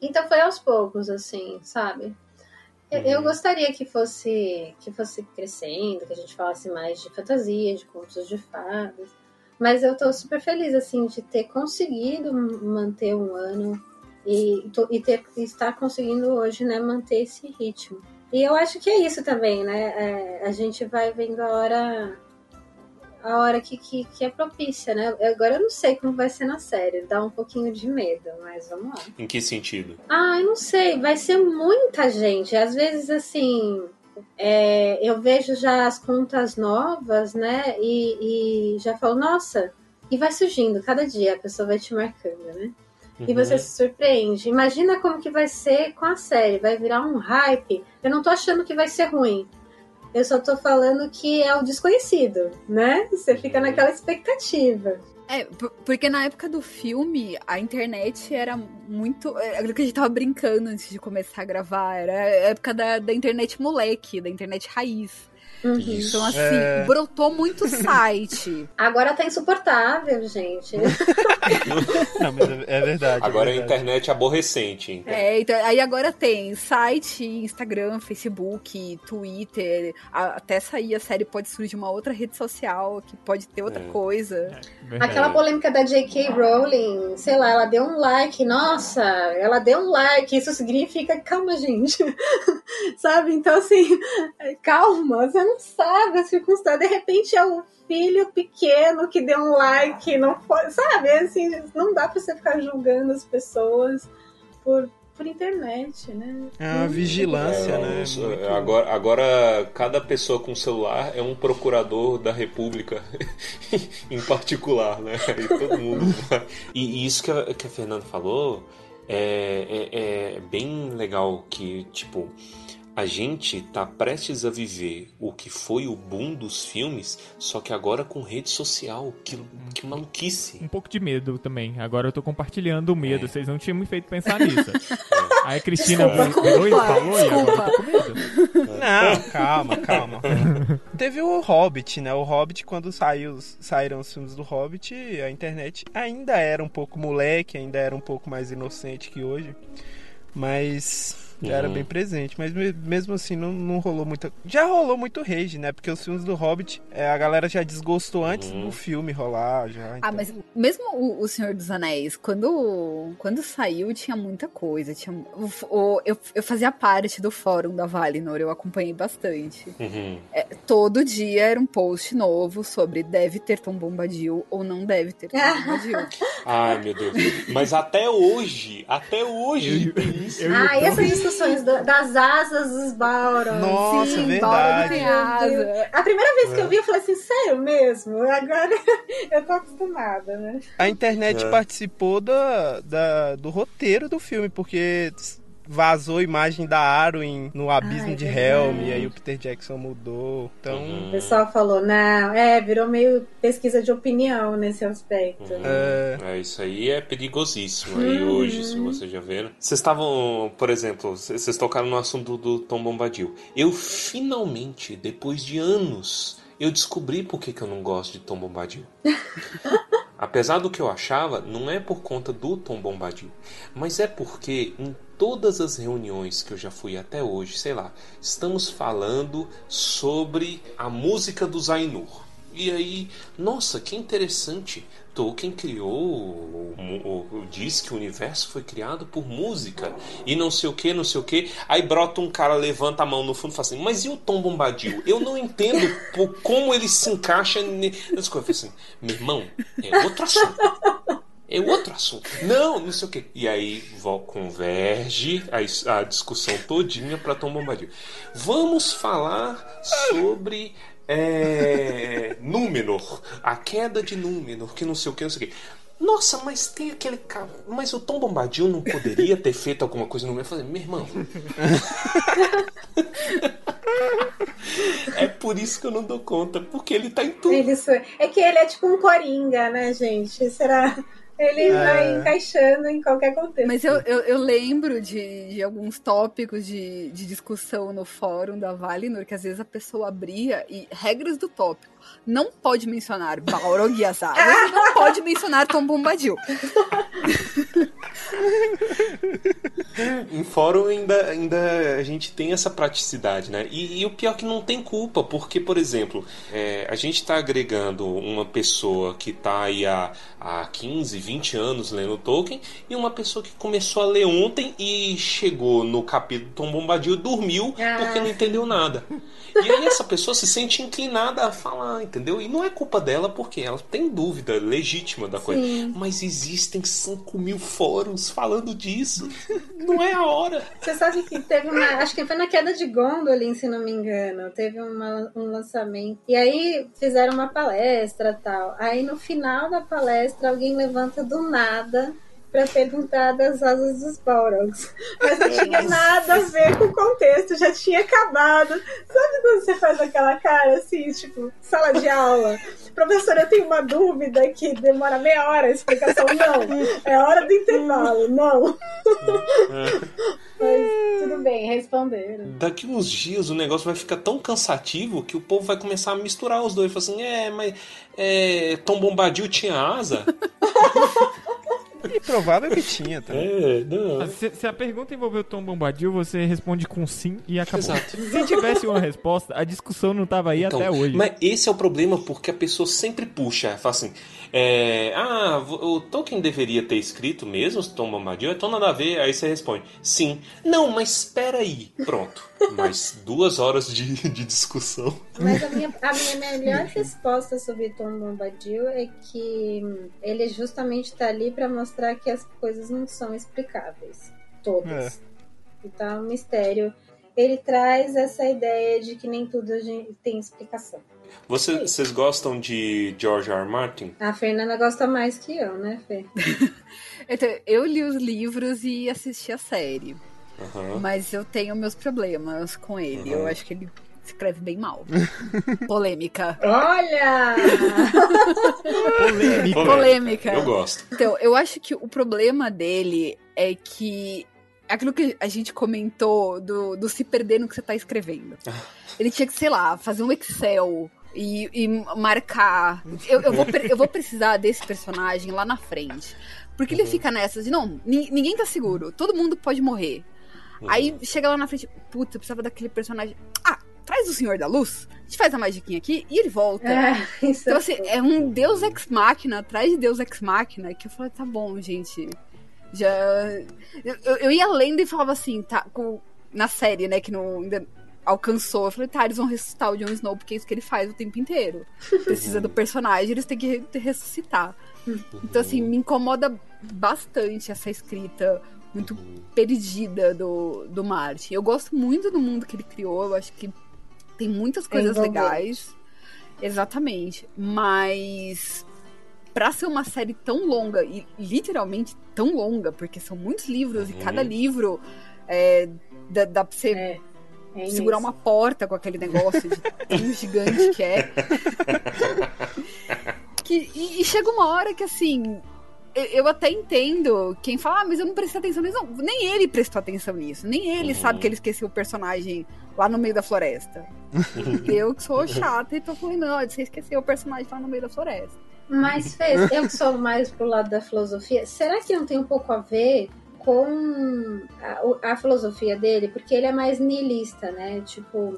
Então foi aos poucos, assim, sabe? Eu, eu Uhum. gostaria que fosse que fosse crescendo, que a gente falasse mais de fantasia, de contos de fadas. Mas eu tô super feliz, assim, de ter conseguido manter um ano e, e ter, estar conseguindo hoje, né, manter esse ritmo. E eu acho que é isso também, né? É, a gente vai vendo a hora a hora que, que, que é propícia, né? Agora eu não sei como vai ser na série, dá um pouquinho de medo, mas vamos lá. Em que sentido? Ah, eu não sei, vai ser muita gente. Às vezes, assim, é, eu vejo já as contas novas, né? E, e já falo, nossa, e vai surgindo, cada dia a pessoa vai te marcando, né? E Uhum. você se surpreende. Imagina como que vai ser com a série, vai virar um hype. Eu não tô achando que vai ser ruim. Eu só tô falando que é o desconhecido, né? Você fica naquela expectativa. É, por- porque na época do filme, a internet era muito. É aquilo que a gente tava brincando antes de começar a gravar. Era a época da, da internet moleque, da internet raiz. Uhum. Então, assim, É. brotou muito site. Agora tá insuportável, gente. Não, mas é, é verdade. Agora é é a verdade. internet aborrecente. Então. É, então, aí agora tem site, Instagram, Facebook, Twitter. a- até sair a série pode surgir uma outra rede social que pode ter outra É. coisa. Verdade. Aquela polêmica da J.K. Rowling, sei lá, ela deu um like, nossa, ela deu um like, isso significa, calma, gente, sabe? Então, assim, calma, você não sabe a circunstância, de repente é o filho pequeno que deu um like, não foi, sabe? Assim, não dá pra você ficar julgando as pessoas por, por internet, né? É uma vigilância, É, né? Muito- agora, agora, cada pessoa com celular é um procurador da República em particular, né? E todo mundo. E, e isso que a, que a Fernanda falou é, é- é bem legal que, tipo, a gente tá prestes a viver o que foi o boom dos filmes, só que agora com rede social. Que, que maluquice. Um pouco de medo também. Agora eu tô compartilhando o medo. É. Vocês não tinham me feito pensar nisso. Aí a Cristina Desculpa, virou e desculpa, falou e agora eu tô desculpa. com medo. Não, calma, calma. Teve o Hobbit, né? O Hobbit, quando saiu, saíram os filmes do Hobbit, a internet ainda era um pouco moleque, ainda era um pouco mais inocente que hoje. Mas Já era Uhum. bem presente, mas me- mesmo assim não, não rolou muita. Já rolou muito rage, né? Porque os filmes do Hobbit, é, a galera já desgostou antes Uhum. do filme rolar. Já, Ah, então. mas mesmo o, o Senhor dos Anéis, quando, quando saiu, tinha muita coisa. Tinha, o, o- eu, eu fazia parte do fórum da Valinor, eu acompanhei bastante. Uhum. É, todo dia era um post novo sobre deve ter Tom Bombadil ou não deve ter Tom Bombadil. Ai, meu Deus. Mas até hoje, até hoje tem isso. Eu- Ah, e essas discussões do- das asas dos Balrog. Nossa, Sim, verdade. Tem asa. A primeira vez que eu vi, eu falei assim, sério mesmo? Agora eu tô acostumada, né? A internet É. participou da, da- do roteiro do filme, porque vazou imagem da Arwen no abismo Ai, de verdade. Helm, e aí o Peter Jackson mudou. Então, Uhum. O pessoal falou, não, é, virou meio pesquisa de opinião nesse aspecto. Uhum. É. É, isso aí é perigosíssimo aí Uhum. hoje, se vocês já viram. Vocês estavam, por exemplo, vocês tocaram no assunto do Tom Bombadil. Eu finalmente, depois de anos, eu descobri por que, que eu não gosto de Tom Bombadil. Apesar do que eu achava, não é por conta do Tom Bombadil, mas é porque em todas as reuniões que eu já fui até hoje, sei lá, estamos falando sobre a música do Zainur. E aí, nossa, que interessante. Tolkien criou, diz que o universo foi criado por música e não sei o que, não sei o que. Aí brota um cara, levanta a mão no fundo e fala assim: Mas e o Tom Bombadil? Eu não entendo por como ele se encaixa ne- nessas coisas. Eu assim: Meu irmão, é outro assunto. É outro assunto. Não, não sei o quê. E aí converge a, a discussão todinha para Tom Bombadil. Vamos falar sobre é, Númenor, a queda de Númenor, que não sei o que, não sei o que. Nossa, mas tem aquele cara. Mas o Tom Bombadil não poderia ter feito alguma coisa no meio? Eu falei, meu irmão. é por isso que eu não dou conta, porque ele tá em tudo. É que ele é tipo um coringa, né, gente? Será? Ele vai encaixando em qualquer contexto. Mas eu, eu, eu lembro de, de alguns tópicos de, de discussão no fórum da Valinor, que às vezes a pessoa abria e regras do tópico. Não pode mencionar Balrog e as e não pode mencionar Tom Bombadil. Em fórum ainda, ainda a gente tem essa praticidade, né? E, e o pior é que não tem culpa, porque, por exemplo, é, a gente está agregando uma pessoa que está aí há, há 15, 20 anos lendo Tolkien e uma pessoa que começou a ler ontem e chegou no capítulo Tom Bombadil e dormiu Ah. porque não entendeu nada. E aí essa pessoa se sente inclinada a falar, entendeu? E não é culpa dela porque ela tem dúvida legítima da coisa. Sim. Mas existem 5 mil fóruns falando disso. Não é a hora. Você sabe que teve uma. Acho que foi na queda de Gondolin, se não me engano. Teve uma- um lançamento. E aí fizeram uma palestra tal. Aí no final da palestra, alguém levanta do nada pra perguntar das asas dos Balrogs. Mas não tinha nada a ver com o contexto, já tinha acabado. Sabe quando você faz aquela cara assim, tipo, sala de aula? Professora, eu tenho uma dúvida que demora meia hora a explicação. Não, é hora do intervalo, não. Mas tudo bem, responderam. Daqui uns dias o negócio vai ficar tão cansativo que o povo vai começar a misturar os dois. Falar assim, é, mas é, Tom Bombadil tinha asa? E provável que tinha, tá? é, não. Se, se a pergunta envolveu Tom Bombadil, você responde com sim e acabou. Exato. Se tivesse uma resposta, a discussão não tava aí Então, até hoje. Mas esse é o problema porque a pessoa sempre puxa, fala assim, é, ah, o Tolkien deveria ter escrito mesmo Tom Bombadil, então nada a ver, aí você responde, sim. Não, mas espera aí. Pronto. Mais duas horas de, de discussão. Mas a minha, a minha melhor resposta sobre Tom Bombadil é que hum, ele justamente tá ali pra mostrar que as coisas não são explicáveis. Todas. Então é um mistério. Ele traz essa ideia de que nem tudo tem explicação. Você- Vocês gostam de George R. R. Martin? A Fernanda gosta mais que eu, né, Fê? Então, eu li os livros e assisti a série. Aham. Mas eu tenho meus problemas com ele. Eu Uhum. acho que ele escreve bem mal. Polêmica. Olha! Polêmica. Polêmica. Eu gosto. Então, eu acho que o problema dele é que aquilo que a gente comentou do, do se perder no que você tá escrevendo. Ele tinha que, sei lá, fazer um Excel e, e marcar. Eu, eu, vou, eu vou precisar desse personagem lá na frente. Porque ele fica nessa de, não, ni- ninguém tá seguro, todo mundo pode morrer. Aí chega lá na frente, puta, eu precisava daquele personagem. Ah, traz o Senhor da Luz, a gente faz a magiquinha aqui e ele volta. É, isso Então, assim, é um Deus Ex Machina, atrás de Deus Ex Machina, que eu falei, tá bom, gente. Já. Eu, eu- eu ia lendo e falava assim, tá. com- na série, né, que não ainda alcançou. Eu falei, tá, eles vão ressuscitar o Jon Snow, porque é isso que ele faz o tempo inteiro. Precisa do personagem, eles têm que re- ressuscitar. Então, assim, me incomoda bastante essa escrita muito perdida do, do Martin. Eu gosto muito do mundo que ele criou, eu acho que tem muitas coisas envolvente. legais. Exatamente. Mas pra ser uma série tão longa, e literalmente tão longa, porque são muitos livros, e Uhum. cada livro é, dá, dá pra você É, é segurar uma porta com aquele negócio de tão gigante que é. Que, e, e chega uma hora que assim. eu- Eu até entendo quem fala, ah, mas eu não prestei atenção nisso. Não, nem ele prestou atenção nisso. Nem ele Uhum. sabe que ele esqueceu o personagem lá no meio da floresta. eu que sou chata e tô falando, não, você esqueceu o personagem lá no meio da floresta. Mas fez, eu que sou mais pro lado da filosofia, será que não tem um pouco a ver com a, a filosofia dele? Porque ele é mais niilista, né? Tipo,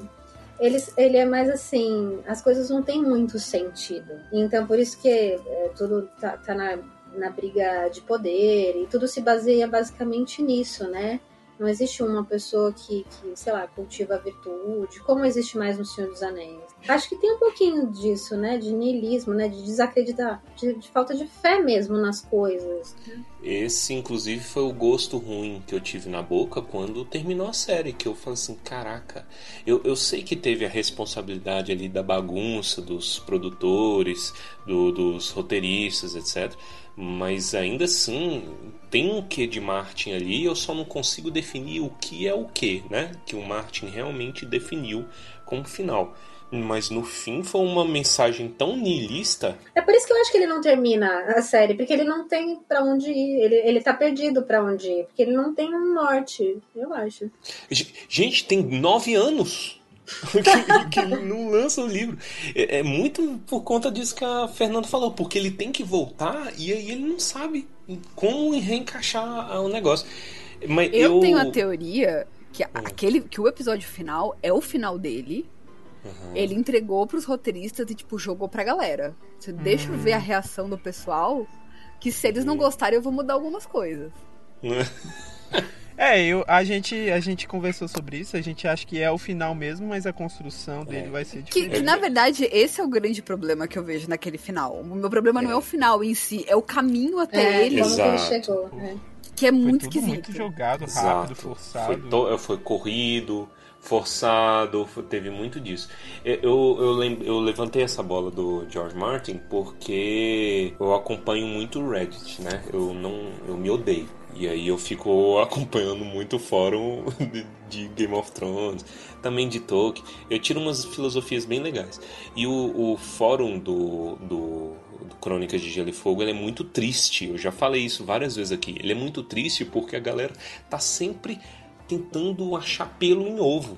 ele, ele é mais assim, as coisas não têm muito sentido. Então, por isso que é, tudo tá, tá na, na briga de poder e tudo se baseia basicamente nisso, né? Não existe uma pessoa que, que, sei lá, cultiva a virtude, como existe mais no Senhor dos Anéis. Acho que tem um pouquinho disso, né? De niilismo, né? De desacreditar, de, de falta de fé mesmo nas coisas. Esse, inclusive, foi o gosto ruim que eu tive na boca quando terminou a série. Que eu falei assim: caraca, eu, eu sei que teve a responsabilidade ali da bagunça dos produtores, do- dos roteiristas, etc. Mas ainda assim, tem um quê de Martin ali, eu só não consigo definir o que é o que, né? Que o Martin realmente definiu como final. Mas no fim foi uma mensagem tão niilista É por isso que eu acho que ele não termina a série, porque ele não tem pra onde ir. Ele, ele tá perdido pra onde ir, porque ele não tem um norte, eu acho. Gente, tem nove anos que, que não lança o livro. É, é muito por conta disso que a Fernanda falou, porque ele tem que voltar e aí ele não sabe como reencaixar o negócio. Mas Eu, eu, tenho a teoria que aquele que o episódio final é o final dele. Uhum. Ele entregou pros roteiristas e, tipo, jogou pra galera. Você deixa eu ver a reação do pessoal. Que se eles não gostarem, eu vou mudar algumas coisas. É, eu, a, gente, a gente conversou sobre isso, a gente acha que é o final mesmo, mas a construção dele É. vai ser Que, diferente. que, na verdade, esse é o grande problema que eu vejo naquele final. O meu problema não é o final em si, é o caminho até É, ele, que ele Exato. chegou. né? Que é Foi muito tudo esquisito. muito jogado, rápido, Exato. forçado. Foi, to- foi corrido, forçado, foi- teve muito disso. Eu, eu, eu levantei essa bola do George Martin porque eu acompanho muito o Reddit, né? Eu não, eu me odeio. E aí eu fico acompanhando muito o fórum de, de Game of Thrones, também de Tolkien. Eu tiro umas filosofias bem legais. E o, o fórum do, do, do Crônicas de Gelo e Fogo ele é muito triste. Eu já falei isso várias vezes aqui. Ele é muito triste porque a galera tá sempre tentando achar pelo em ovo.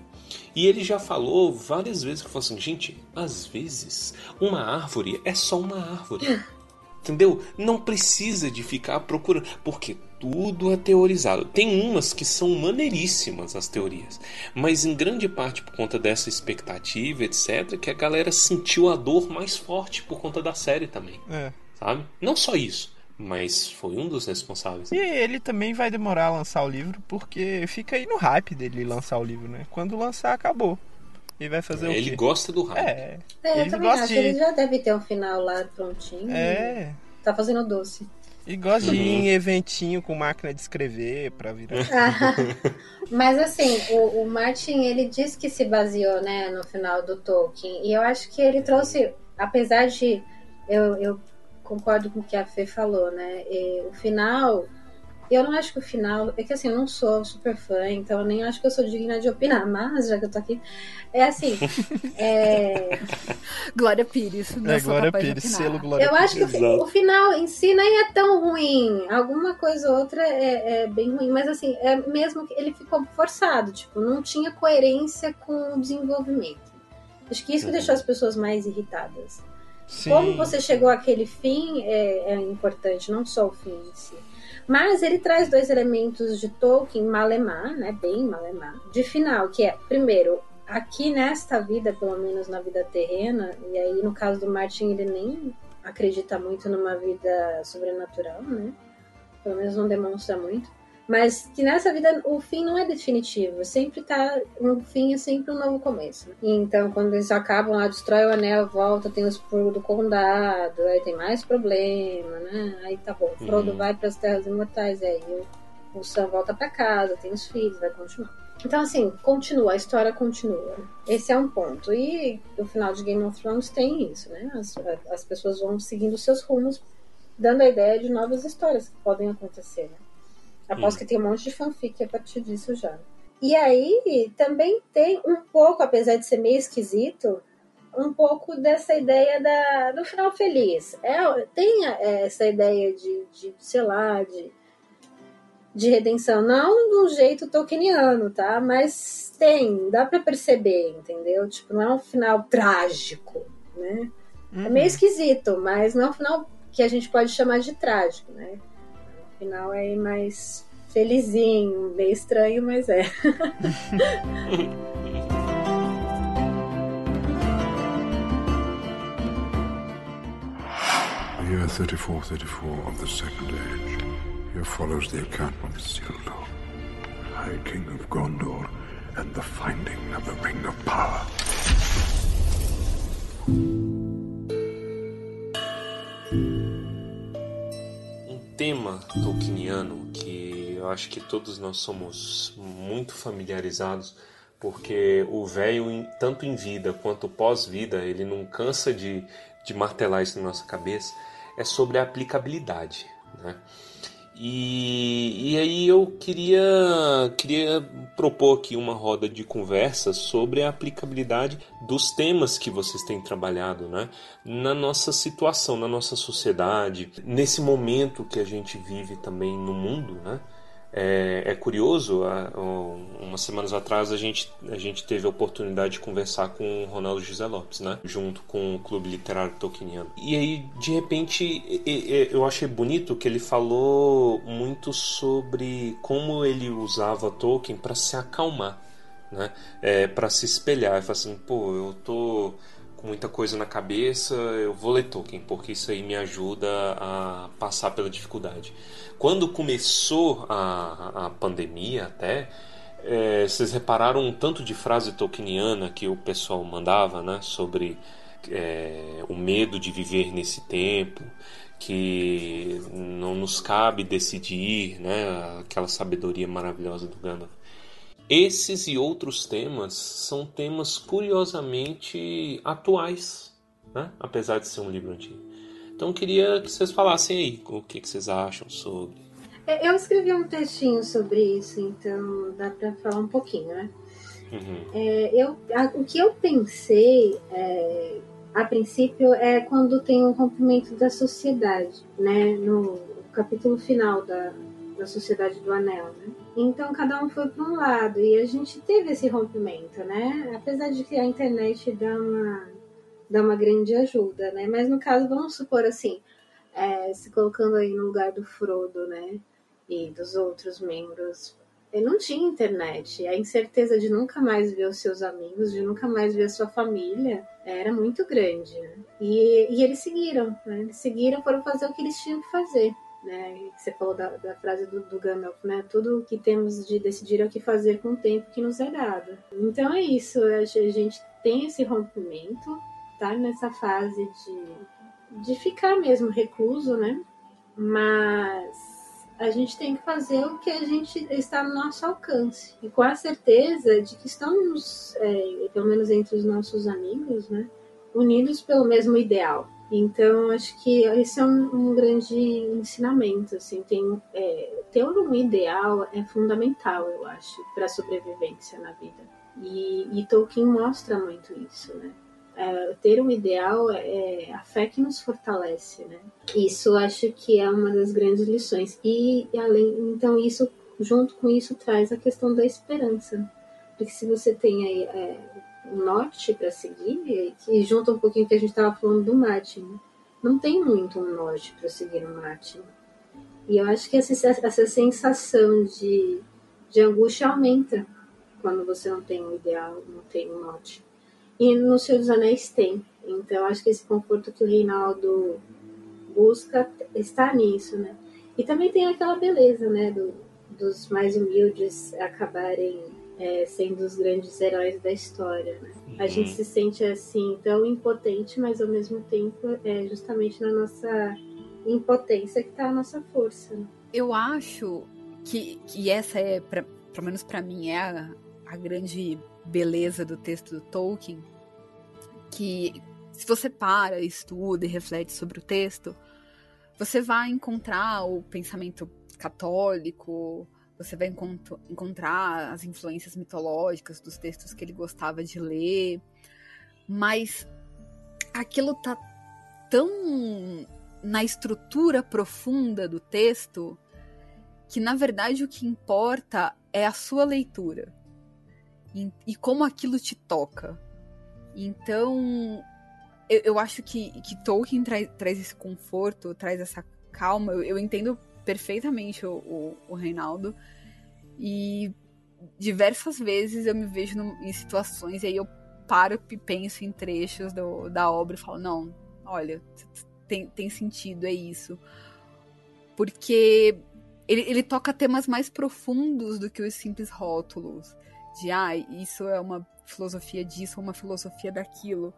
E ele já falou várias vezes que falou assim, gente, às vezes uma árvore é só uma árvore. Entendeu? Não precisa de ficar procurando, porque tudo é teorizado. Tem umas que são maneiríssimas as teorias, mas em grande parte por conta dessa expectativa, etc, que a galera sentiu a dor mais forte por conta da série também, É. sabe? Não só isso, mas foi um dos responsáveis. E ele também vai demorar a lançar o livro, porque fica aí no hype dele lançar o livro, né? Quando lançar, acabou. Ele vai fazer o Ele quê? gosta do hype. É, É, eu Ele também gosta acho. de- Ele já deve ter um final lá prontinho. é. Tá fazendo doce. E gosta de ir em eventinho com máquina de escrever pra virar. Mas assim, o, o Martin, ele diz que se baseou, né, no final do Tolkien. E eu acho que ele trouxe, apesar de... Eu, eu concordo com o que a Fê falou, né? e o final... Eu não acho que o final... É que assim, eu não sou super fã, então eu nem acho que eu sou digna de opinar. Mas, já que eu tô aqui... É assim... é, Glória Pires. Não É, sou Glória Pires, selo Glória Eu acho que o, o final em si nem é tão ruim. Alguma coisa ou outra é, é bem ruim, mas assim, é mesmo que ele ficou forçado, tipo, não tinha coerência com o desenvolvimento. Acho que isso que Uhum. deixou as pessoas mais irritadas. Sim. Como você chegou àquele fim é, é importante, não só o fim em si. Mas ele traz dois elementos de Tolkien, Malemar, né? Bem Malemar, de final, que é, primeiro, aqui nesta vida, pelo menos na vida terrena, e aí no caso do Martin ele nem acredita muito numa vida sobrenatural, né? Pelo menos não demonstra muito. Mas que nessa vida o fim não é definitivo, sempre tá. O fim é sempre um novo começo. Então, quando eles acabam lá, destrói o anel, volta, tem o expurgo do condado, aí tem mais problema, né? Aí tá bom, Frodo uhum. vai para as Terras Imortais, aí o, o Sam volta para casa, tem os filhos, vai continuar. Então, assim, continua, a história continua. Esse é um ponto. E no final de Game of Thrones tem isso, né? As, as pessoas vão seguindo seus rumos, dando a ideia de novas histórias que podem acontecer. Né? Aposto hum. que tem um monte de fanfic a partir disso já. E aí também tem um pouco, apesar de ser meio esquisito, um pouco dessa ideia da, do final feliz. É, tem essa ideia de, de sei lá, de de redenção. Não de um jeito tolkieniano, tá? Mas tem, dá para perceber, entendeu? Tipo, não é um final trágico, né? Uhum. É meio uhum. esquisito, mas não é um final que a gente pode chamar de trágico, né? Final é mais felizinho, meio estranho, mas é. Year 34, 34 of the Second Age. Here follows the account of Isildur, High King of Gondor, and the finding of the Ring of Power. Tema tolkieniano que eu acho que todos nós somos muito familiarizados, porque o velho, tanto em vida quanto pós-vida, ele não cansa de, de martelar isso na nossa cabeça, é sobre a aplicabilidade. Né? E, e aí eu queria, queria propor aqui uma roda de conversa sobre a aplicabilidade dos temas que vocês têm trabalhado né? na nossa situação, na nossa sociedade, nesse momento que a gente vive também no mundo, né? É, é curioso, umas semanas atrás a gente, a gente teve a oportunidade de conversar com o Ronaldo José Lopes, né? Junto com o Clube Literário Tolkieniano. E aí, de repente, eu achei bonito que ele falou muito sobre como ele usava Tolkien para se acalmar, né? É, para se espelhar. Ele falou assim, pô, eu tô com muita coisa na cabeça, eu vou ler Tolkien, porque isso aí me ajuda a passar pela dificuldade. Quando começou a, a pandemia, até, é, vocês repararam um tanto de frase tolkieniana que o pessoal mandava, né, sobre é, o medo de viver nesse tempo, que não nos cabe decidir, né, aquela sabedoria maravilhosa do Gandalf. Esses e outros temas são temas curiosamente atuais, né? apesar de ser um livro antigo. Então eu queria que vocês falassem aí o que, que vocês acham sobre. É, eu escrevi um textinho sobre isso, então dá para falar um pouquinho, né? Uhum. É, eu, a, o que eu pensei é, a princípio é quando tem o um rompimento da sociedade, né? No capítulo final da, da Sociedade do Anel, né? Então cada um foi para um lado e a gente teve esse rompimento, né? Apesar de que a internet dá uma, dá uma grande ajuda, né? Mas no caso, vamos supor assim, é, se colocando aí no lugar do Frodo, né? E dos outros membros. Ele não tinha internet. A incerteza de nunca mais ver os seus amigos, de nunca mais ver a sua família, era muito grande. Né? E, e eles seguiram, né? Eles seguiram, foram fazer o que eles tinham que fazer né? Você falou da, da frase do, do Gandalf, né? Tudo que temos de decidir é o que fazer com o tempo que nos é dado. Então é isso, a gente tem esse rompimento, tá nessa fase de, de ficar mesmo recluso, né? Mas a gente tem que fazer o que a gente está no nosso alcance. E com a certeza de que estamos, é, pelo menos entre os nossos amigos, né? Unidos pelo mesmo ideal. Então, acho que esse é um, um grande ensinamento. Assim, tem, é, ter um ideal é fundamental, eu acho, para a sobrevivência na vida. E, e, Tolkien mostra muito isso, né? É, ter um ideal é, é a fé que nos fortalece, né? Isso acho que é uma das grandes lições. E, e além, então isso junto com isso traz a questão da esperança, porque se você tem aí é, norte para seguir, e junta um pouquinho que a gente estava falando do Martin. Não tem muito um norte para seguir no Martin. E eu acho que essa, essa sensação de, de angústia aumenta quando você não tem um ideal, não tem um norte. E no Senhor dos Anéis tem. Então acho que esse conforto que o Reinaldo busca está nisso, né? E também tem aquela beleza, né, do, dos mais humildes acabarem é, sendo os grandes heróis da história, né? A gente se sente assim tão impotente, mas ao mesmo tempo é justamente na nossa impotência que está a nossa força. Né? Eu acho que, que essa é, pra, pelo menos para mim, é a, a grande beleza do texto do Tolkien, que se você para, estuda e reflete sobre o texto, você vai encontrar o pensamento católico, você vai encontrar as influências mitológicas dos textos que ele gostava de ler, mas aquilo tá tão na estrutura profunda do texto que na verdade o que importa é a sua leitura e, e como aquilo te toca. Então, eu, eu acho que, que Tolkien tra, traz esse conforto, traz essa calma. Eu, eu entendo perfeitamente o, o, o, Reinaldo. E diversas vezes eu me vejo no, em situações e aí eu paro e penso em trechos do, da obra e falo, não, olha, tem, tem sentido, é isso. Porque ele, ele toca temas mais profundos do que os simples rótulos. De, ah, isso é uma filosofia disso, uma filosofia daquilo.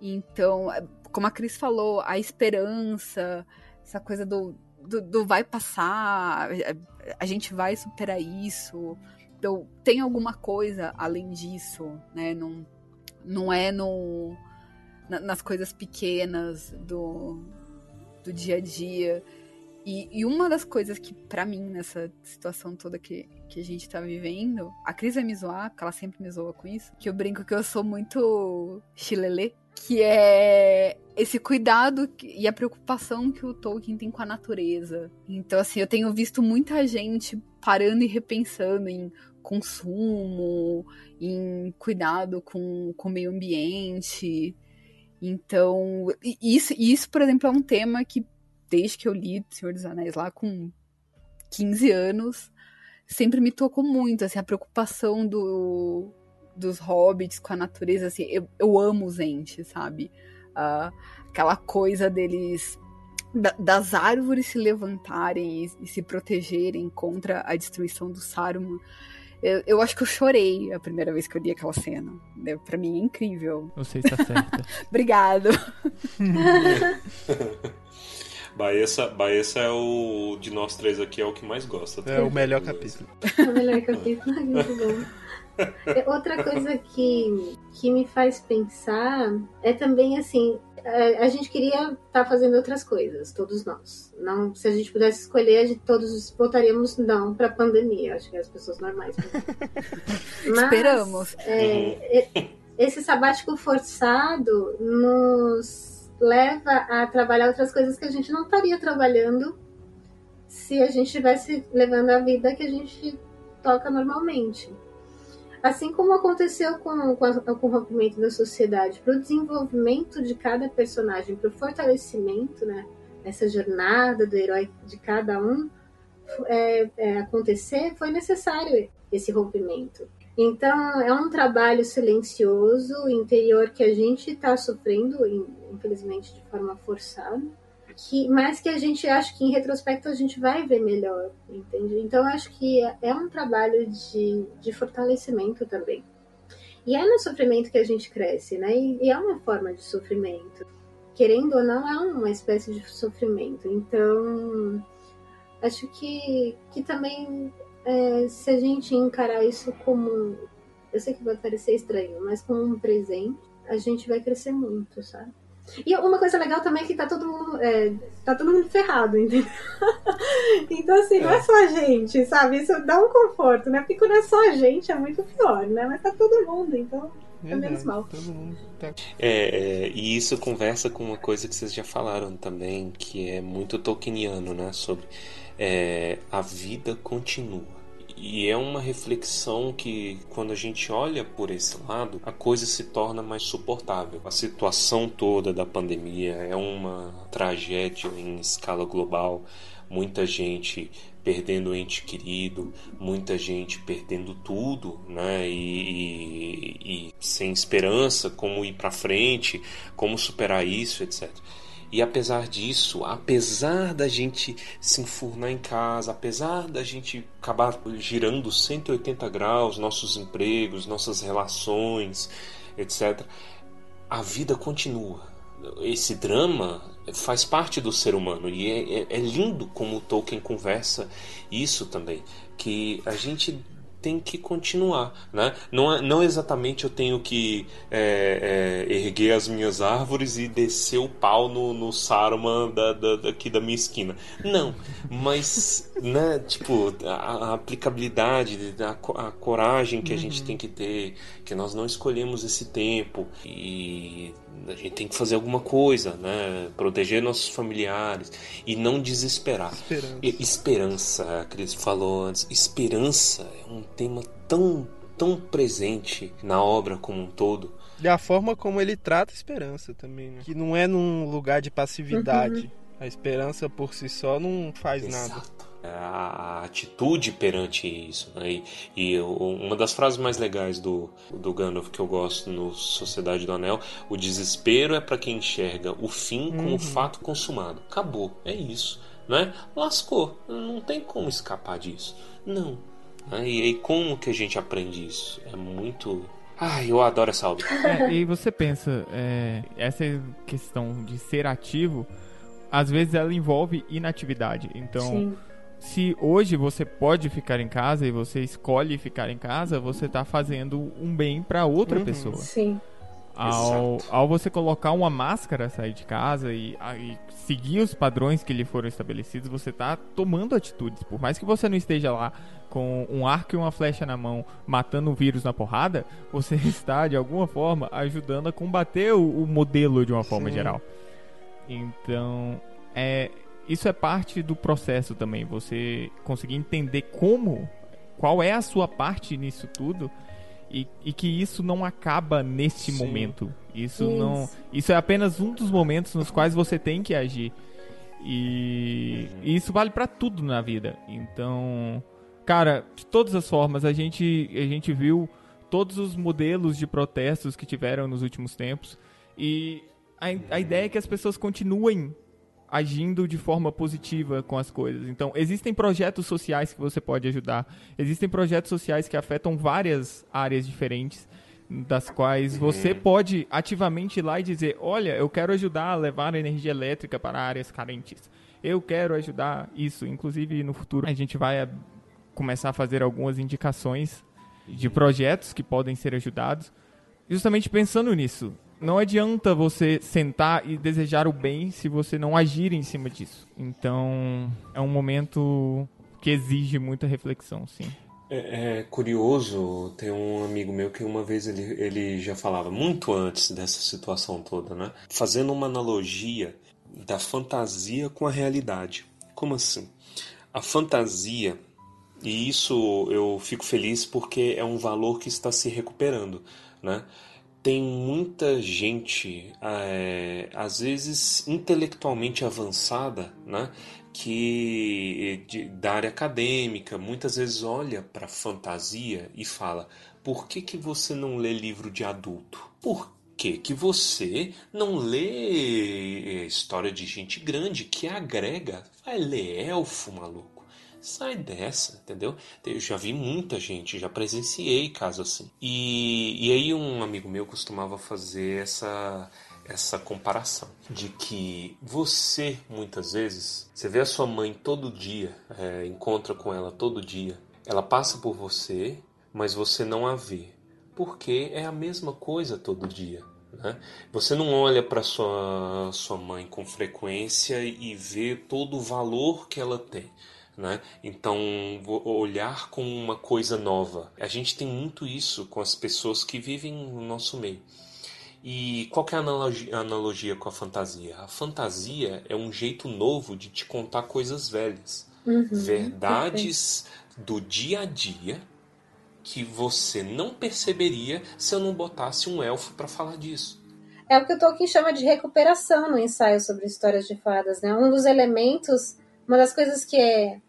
Então, é, como a Cris falou, a esperança, essa coisa do, do, do vai passar, a gente vai superar isso. Então, tem alguma coisa além disso, né? Não, não é no, na, nas coisas pequenas do, do dia a dia. E, e uma das coisas que, para mim, nessa situação toda que, que a gente tá vivendo, a Cris vai me zoar, porque ela sempre me zoa com isso, que eu brinco que eu sou muito chilelê, que é esse cuidado e a preocupação que o Tolkien tem com a natureza. Então, assim, eu tenho visto muita gente parando e repensando em consumo, em cuidado com, com o meio ambiente. Então, isso, isso, por exemplo, é um tema que, desde que eu li Senhor dos Anéis lá com 15 anos, sempre me tocou muito, assim, a preocupação do, dos hobbits com a natureza, assim, eu, eu amo os entes, sabe? Uh, aquela coisa deles da, das árvores se levantarem e, e, se protegerem contra a destruição do Saruman. Eu, eu, acho que eu chorei a primeira vez que eu li aquela cena. Para mim é incrível. Você está certa. Obrigado. Baessa, Baessa é o de nós três aqui é o que mais gosta. É o melhor capítulo. É o melhor capítulo, muito bom. É, outra coisa que, que me faz pensar é também assim, a, a gente queria estar tá fazendo outras coisas, todos nós. Não, se a gente pudesse escolher, a gente, todos votaríamos não para a pandemia. Acho que é as pessoas normais. Mas, Esperamos. É, esse sabático forçado nos leva a trabalhar outras coisas que a gente não estaria trabalhando se a gente estivesse levando a vida que a gente toca normalmente. Assim como aconteceu com, com, a, com o rompimento da sociedade, para o desenvolvimento de cada personagem, para o fortalecimento, né, essa jornada do herói de cada um é, é, acontecer, foi necessário esse rompimento. Então, é um trabalho silencioso, interior, que a gente está sofrendo, infelizmente, de forma forçada que, mas que a gente acha que em retrospecto a gente vai ver melhor, entende? Então acho que é um trabalho de, de fortalecimento também. E é no sofrimento que a gente cresce, né? E, e é uma forma de sofrimento. Querendo ou não, é uma espécie de sofrimento. Então, acho que, que também, é, se a gente encarar isso como. Eu sei que vai parecer estranho, mas como um presente, a gente vai crescer muito, sabe? E uma coisa legal também é que tá todo mundo, é, tá todo mundo ferrado, entendeu? então, assim, não é só a gente, sabe? Isso dá um conforto, né? Porque quando é só a gente é muito pior, né? Mas tá todo mundo, então é menos mal. Todo mundo tá... é, é, e isso conversa com uma coisa que vocês já falaram também, que é muito tolkieniano, né? Sobre é, a vida continua. E é uma reflexão que, quando a gente olha por esse lado, a coisa se torna mais suportável. A situação toda da pandemia é uma tragédia em escala global, muita gente perdendo ente querido, muita gente perdendo tudo, né? E, e, e sem esperança, como ir para frente, como superar isso, etc. E apesar disso, apesar da gente se enfurnar em casa, apesar da gente acabar girando 180 graus, nossos empregos, nossas relações, etc., a vida continua. Esse drama faz parte do ser humano e é, é, é lindo como Tolkien conversa isso também, que a gente tem que continuar, né? Não, é, não exatamente eu tenho que é, é, erguer as minhas árvores e descer o pau no, no Saruman da, da, daqui da minha esquina. Não, mas, né, tipo, a, a aplicabilidade, a, a, coragem que a gente uhum. tem que ter, que nós não escolhemos esse tempo e a gente tem que fazer alguma coisa, né? Proteger nossos familiares e não desesperar. Esperança. E, esperança, a Cris falou antes. Esperança é um tema tão, tão presente na obra como um todo. E a forma como ele trata a esperança também, né? Que não é num lugar de passividade. Uhum. A esperança por si só não faz Exato. nada. É a atitude perante isso. Né? E, e, uma das frases mais legais do, do Gandalf que eu gosto no Sociedade do Anel: o desespero é para quem enxerga o fim como uhum. fato consumado. Acabou, é isso. Né? Lascou, não tem como escapar disso. Não. Né? E aí, como que a gente aprende isso? É muito. Ai, eu adoro essa obra. É, e você pensa, é, essa questão de ser ativo, às vezes ela envolve inatividade. Então. Sim se hoje você pode ficar em casa e você escolhe ficar em casa, você está fazendo um bem para outra uhum, pessoa. Sim. Ao, ao você colocar uma máscara, sair de casa e, e, seguir os padrões que lhe foram estabelecidos, você está tomando atitudes. Por mais que você não esteja lá com um arco e uma flecha na mão, matando o vírus na porrada, você está, de alguma forma, ajudando a combater o, o modelo de uma forma Sim. geral. Então, é, isso é parte do processo também. Você conseguir entender como, qual é a sua parte nisso tudo e, e que isso não acaba neste Sim. momento. Isso, isso não, isso é apenas um dos momentos nos quais você tem que agir. E, e isso vale para tudo na vida. Então, cara, de todas as formas a gente a gente viu todos os modelos de protestos que tiveram nos últimos tempos e a, a ideia é que as pessoas continuem agindo de forma positiva com as coisas. Então, existem projetos sociais que você pode ajudar. Existem projetos sociais que afetam várias áreas diferentes, das quais uhum. você pode ativamente ir lá e dizer: Olha, eu quero ajudar a levar energia elétrica para áreas carentes. Eu quero ajudar isso. Inclusive, no futuro, a gente vai a, começar a fazer algumas indicações de projetos que podem ser ajudados. Justamente pensando nisso, não adianta você sentar e desejar o bem se você não agir em cima disso. Então, é um momento que exige muita reflexão, sim. É, é, curioso, tem um amigo meu que uma vez ele, ele já falava, muito antes dessa situação toda, né? Fazendo uma analogia da fantasia com a realidade. Como assim? A fantasia, e isso eu fico feliz porque é um valor que está se recuperando, né? Tem muita gente, é, às vezes intelectualmente avançada, né, que de, da área acadêmica, muitas vezes olha para fantasia e fala: por que, que você não lê livro de adulto? Por que, que você não lê história de gente grande que agrega? Vai ler elfo, maluco sai dessa, entendeu? Eu já vi muita gente, já presenciei casos assim. E, e aí um amigo meu costumava fazer essa essa comparação de que você muitas vezes você vê a sua mãe todo dia, é, encontra com ela todo dia, ela passa por você, mas você não a vê, porque é a mesma coisa todo dia. Né? Você não olha para sua sua mãe com frequência e vê todo o valor que ela tem. Né? Então, olhar como uma coisa nova. A gente tem muito isso com as pessoas que vivem no nosso meio. E qual é a analogia, a analogia com a fantasia? A fantasia é um jeito novo de te contar coisas velhas. Uhum, verdades do dia a dia que você não perceberia se eu não botasse um elfo para falar disso. É o que o Tolkien chama de recuperação no ensaio sobre histórias de fadas. Né? Um dos elementos uma das coisas que é,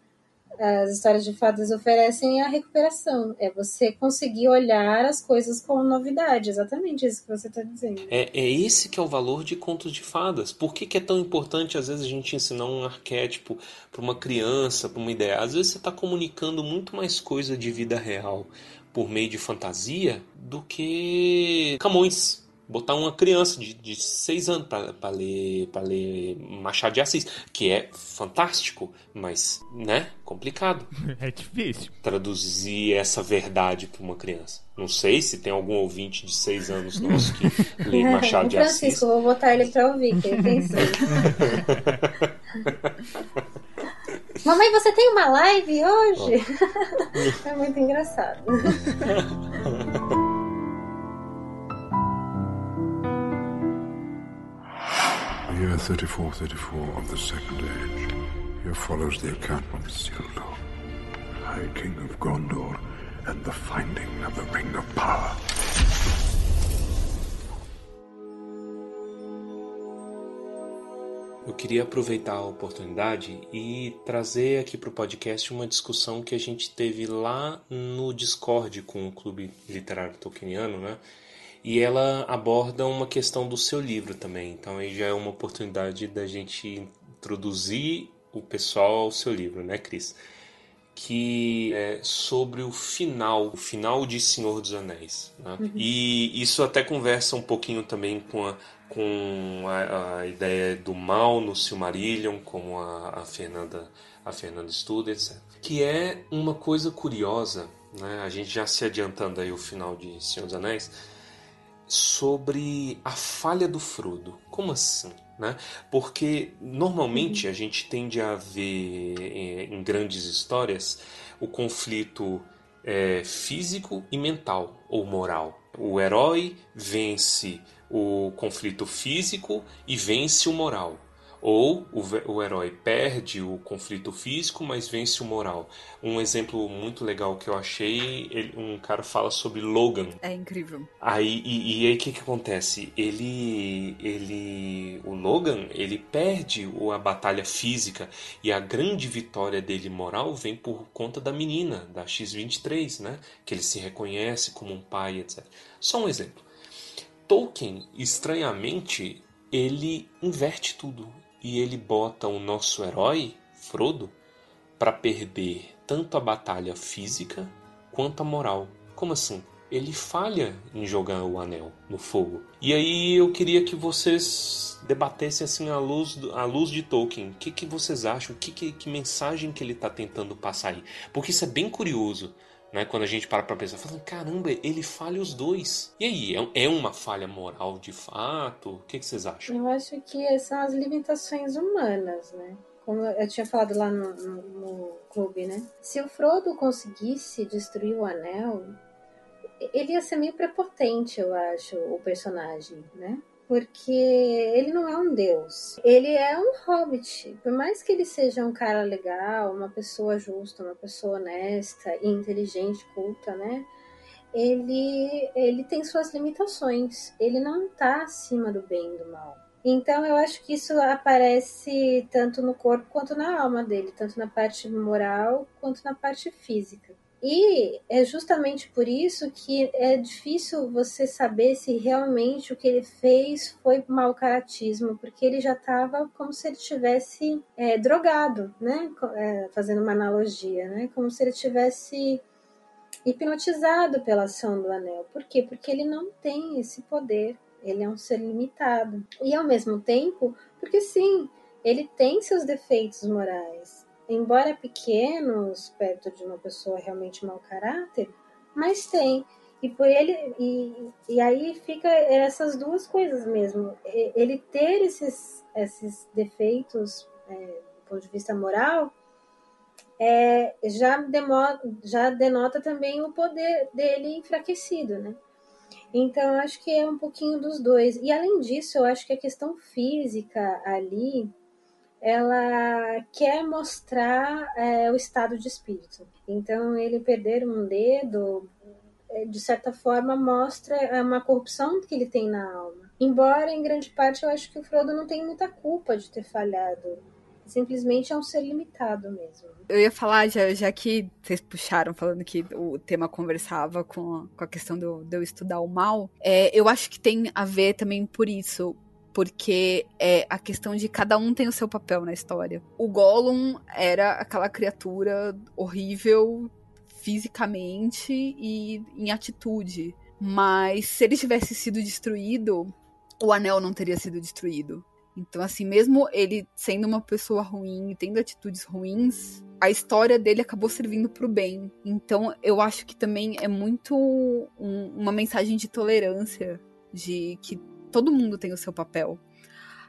as histórias de fadas oferecem a recuperação. É você conseguir olhar as coisas com novidade. Exatamente isso que você está dizendo. É, é esse que é o valor de contos de fadas. Por que, que é tão importante, às vezes, a gente ensinar um arquétipo para uma criança, para uma ideia? Às vezes você está comunicando muito mais coisa de vida real por meio de fantasia do que Camões botar uma criança de, de seis anos para ler, ler Machado de Assis, que é fantástico, mas, né, complicado. É difícil. Traduzir essa verdade para uma criança. Não sei se tem algum ouvinte de seis anos nosso que lê Machado de Assis. Francisco, vou botar ele para ouvir, que ele tem seis. Mamãe, você tem uma live hoje? Oh. é muito engraçado. Year 3434 of the Second Age. Here follows the account of Isildur, High King of Gondor, and the finding of the Ring of Power. Eu queria aproveitar a oportunidade e trazer aqui para o podcast uma discussão que a gente teve lá no Discord com o Clube Literário Tolkieniano, né? E ela aborda uma questão do seu livro também. Então aí já é uma oportunidade da gente introduzir o pessoal ao seu livro, né, Cris? Que é sobre o final, o final de Senhor dos Anéis. Né? Uhum. E isso até conversa um pouquinho também com a, com a, a, ideia do mal no Silmarillion, como a, a, Fernanda a Fernanda estuda, etc. Que é uma coisa curiosa, né? a gente já se adiantando aí o final de Senhor dos Anéis, sobre a falha do Frodo. Como assim? Né? Porque normalmente a gente tende a ver eh, em grandes histórias o conflito é, físico e mental ou moral. O herói vence o conflito físico e vence o moral. Ou o, o herói perde o conflito físico, mas vence o moral. Um exemplo muito legal que eu achei, ele, um cara fala sobre Logan. É incrível. Aí, e, e aí o que, que acontece? Ele, ele, o Logan, ele perde a batalha física e a grande vitória dele moral vem por conta da menina, da X-23, né? Que ele se reconhece como um pai, etc. Só um exemplo. Tolkien, estranhamente, ele inverte tudo e ele bota o nosso herói, Frodo, para perder tanto a batalha física quanto a moral. Como assim? Ele falha em jogar o anel no fogo. E aí eu queria que vocês debatessem assim à luz, à luz de Tolkien. O que, que vocês acham? Que, que, que mensagem que ele está tentando passar aí? Porque isso é bem curioso. Né, quando a gente para pra pensar, falando, caramba, ele falha os dois. E aí, é, é uma falha moral de fato? O que, que vocês acham? Eu acho que são as limitações humanas, né? Como eu tinha falado lá no, no, no clube, né? Se o Frodo conseguisse destruir o anel, ele ia ser meio prepotente, eu acho, o personagem, né? Porque ele não é um deus. Ele é um hobbit. Por mais que ele seja um cara legal, uma pessoa justa, uma pessoa honesta, inteligente, culta, né? Ele, ele tem suas limitações. Ele não está acima do bem e do mal. Então eu acho que isso aparece tanto no corpo quanto na alma dele, tanto na parte moral quanto na parte física. E é justamente por isso que é difícil você saber se realmente o que ele fez foi mau caratismo, porque ele já estava como se ele tivesse é, drogado, né? É, fazendo uma analogia, né? Como se ele tivesse hipnotizado pela ação do anel. Por quê? Porque ele não tem esse poder, ele é um ser limitado. E ao mesmo tempo, porque sim, ele tem seus defeitos morais embora pequenos, perto de uma pessoa realmente mau caráter, mas tem. E por ele e, e aí fica essas duas coisas mesmo. Ele ter esses, esses defeitos é, do ponto de vista moral é, já, demo, já denota também o poder dele enfraquecido, né? Então, acho que é um pouquinho dos dois. E além disso, eu acho que a questão física ali ela quer mostrar é, o estado de espírito. Então, ele perder um dedo, é, de certa forma, mostra é, uma corrupção que ele tem na alma. Embora, em grande parte, eu acho que o Frodo não tem muita culpa de ter falhado simplesmente é um ser limitado mesmo. Eu ia falar, já, já que vocês puxaram falando que o tema conversava com a, com a questão eu, de eu estudar o mal, é, eu acho que tem a ver também por isso. Porque é a questão de cada um tem o seu papel na história. O Gollum era aquela criatura horrível fisicamente e em atitude. Mas se ele tivesse sido destruído, o anel não teria sido destruído. Então, assim, mesmo ele sendo uma pessoa ruim tendo atitudes ruins, a história dele acabou servindo pro bem. Então, eu acho que também é muito um, uma mensagem de tolerância, de que todo mundo tem o seu papel.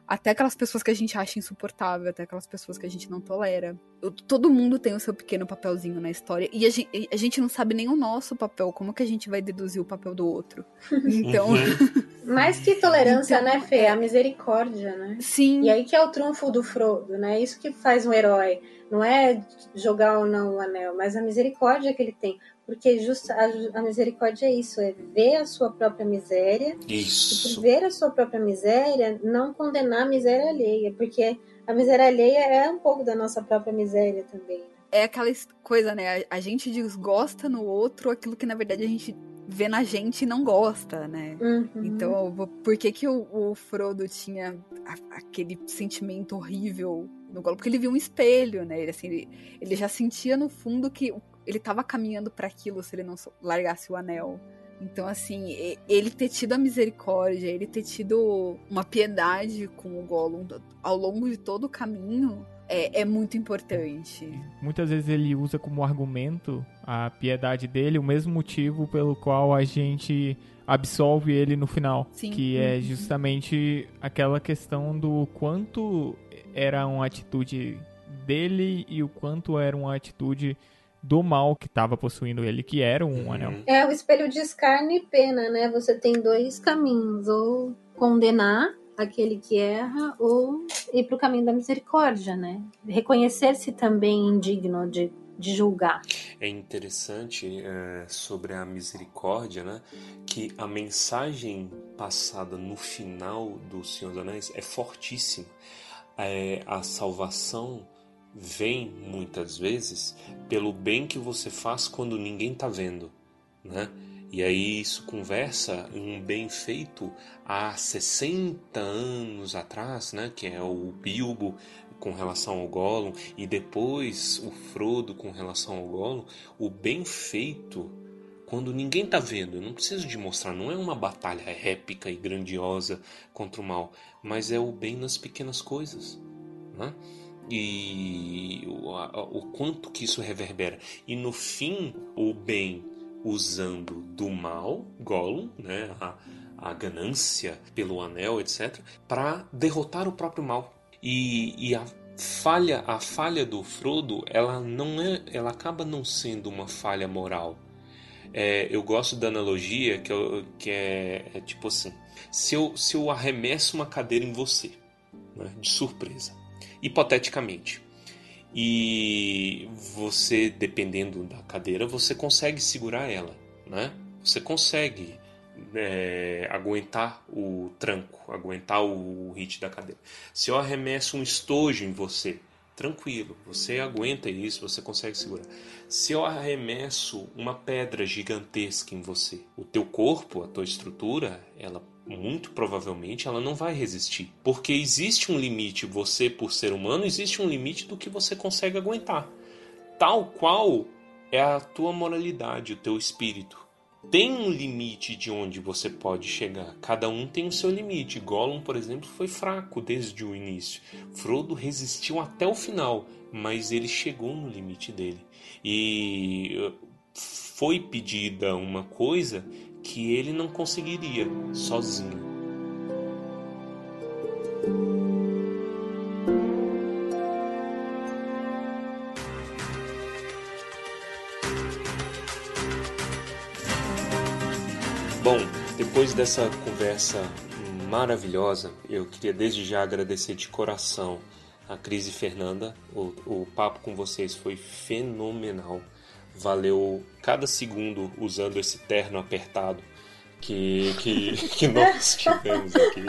Até aquelas pessoas que a gente acha insuportável, até aquelas pessoas que a gente não tolera. Todo mundo tem o seu pequeno papelzinho na história. E a gente, a gente não sabe nem o nosso papel. Como que a gente vai deduzir o papel do outro? Então. Mais que tolerância, então, né, Fê? É a misericórdia, né? Sim. E aí que é o trunfo do Frodo, né? Isso que faz um herói. Não é jogar ou não o anel, mas a misericórdia que ele tem. Porque justa, a, a, misericórdia é isso, é ver a sua própria miséria. Isso. E por ver a sua própria miséria, não condenar a miséria alheia. Porque a miséria alheia é um pouco da nossa própria miséria também. É aquela coisa, né? A gente desgosta no outro aquilo que na verdade a gente vê na gente e não gosta, né? Uhum. Então, por que, que o, o Frodo tinha a, aquele sentimento horrível no Gollum? Porque ele viu um espelho, né? Ele, assim, ele, ele já sentia no fundo que ele estava caminhando para aquilo se ele não largasse o anel. Então, assim, ele ter tido a misericórdia, ele ter tido uma piedade com o Gollum ao longo de todo o caminho é, é, muito importante. Muitas vezes ele usa como argumento a piedade dele, o mesmo motivo pelo qual a gente absolve ele no final. Sim. Que é uhum. justamente aquela questão do quanto era uma atitude dele e o quanto era uma atitude do mal que estava possuindo ele, que era um uhum. anel. É o espelho de escarne e pena, né? Você tem dois caminhos, ou condenar aquele que erra ou ir para o caminho da misericórdia, né? Reconhecer-se também indigno de, de julgar. É interessante é, sobre a misericórdia, né? Que a mensagem passada no final do Senhor dos Anéis é fortíssima. É, a salvação vem muitas vezes pelo bem que você faz quando ninguém está vendo, né? E aí isso conversa um bem feito há 60 anos atrás, né, que é o Bilbo com relação ao Gollum e depois o Frodo com relação ao Gollum, o bem feito quando ninguém está vendo, eu não preciso de mostrar, não é uma batalha épica e grandiosa contra o mal, mas é o bem nas pequenas coisas, né? E o, o quanto que isso reverbera. E no fim, o bem usando do mal, Gollum, né, a, a ganância pelo anel, etc, para derrotar o próprio mal. E, e a falha, a falha do Frodo, ela não é, ela acaba não sendo uma falha moral. É, eu gosto da analogia que, eu, que é, é, tipo assim: se eu, se eu arremesso uma cadeira em você, né, de surpresa, hipoteticamente, e você, dependendo da cadeira, você consegue segurar ela, né? Você consegue é, aguentar o tranco, aguentar o hit da cadeira. Se eu arremesso um estojo em você, tranquilo, você aguenta isso, você consegue segurar. Se eu arremesso uma pedra gigantesca em você, o teu corpo, a tua estrutura, ela muito provavelmente ela não vai resistir. Porque existe um limite, você por ser humano, existe um limite do que você consegue aguentar. Tal qual é a tua moralidade, o teu espírito. Tem um limite de onde você pode chegar. Cada um tem o seu limite. Gollum, por exemplo, foi fraco desde o início. Frodo resistiu até o final, mas ele chegou no limite dele. E uh, foi pedida uma coisa que ele não conseguiria sozinho. Bom, depois dessa conversa maravilhosa, eu queria desde já agradecer de coração a Cris e Fernanda. O, o papo com vocês foi fenomenal valeu cada segundo usando esse terno apertado que, que, que nós tivemos aqui.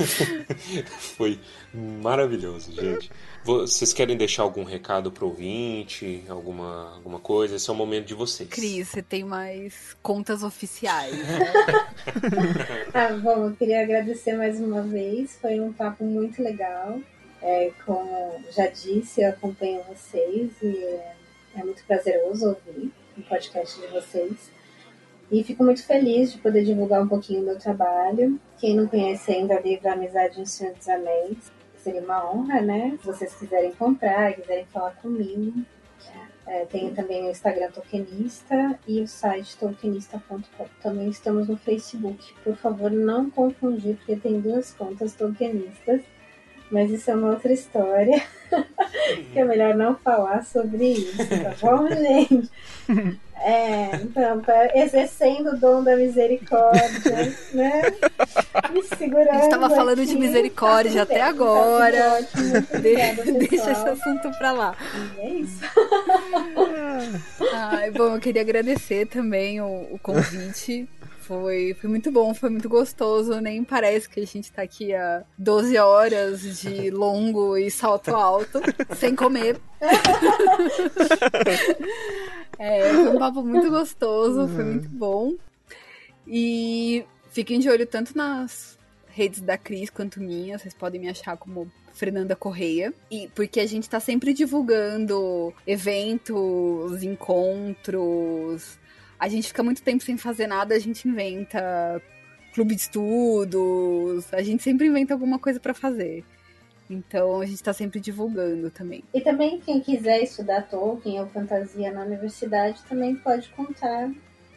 Foi maravilhoso, gente. Vocês querem deixar algum recado pro ouvinte? Alguma, alguma coisa? Esse é o momento de vocês. Cris, você tem mais contas oficiais. ah, bom, eu queria agradecer mais uma vez. Foi um papo muito legal. É, como já disse, eu acompanho vocês e é, muito prazeroso ouvir o podcast de vocês. E fico muito feliz de poder divulgar um pouquinho do meu trabalho. Quem não conhece ainda o livro Amizade em Senhor dos Anéis, seria uma honra, né? Se vocês quiserem comprar, quiserem falar comigo. É, tenho também o Instagram Tokenista e o site tokenista.com. Também estamos no Facebook. Por favor, não confundir, porque tem duas contas tokenistas. Mas isso é uma outra história. que é melhor não falar sobre isso, tá bom, gente? É, então, exercendo o dom da misericórdia, né? Me segurando. Eu estava falando aqui. de misericórdia tá até agora. Tá ótimo, De, deixa esse assunto pra lá. E é isso. Ai, bom, eu queria agradecer também o, o convite. Foi, foi muito bom, foi muito gostoso. Nem parece que a gente tá aqui há 12 horas de longo e salto alto, sem comer. é, foi um papo muito gostoso, foi muito bom. E fiquem de olho tanto nas redes da Cris quanto minha. Vocês podem me achar como Fernanda Correia. E porque a gente tá sempre divulgando eventos, encontros, a gente fica muito tempo sem fazer nada, a gente inventa clube de estudos, a gente sempre inventa alguma coisa para fazer. Então a gente está sempre divulgando também. E também quem quiser estudar Tolkien ou fantasia na universidade também pode contar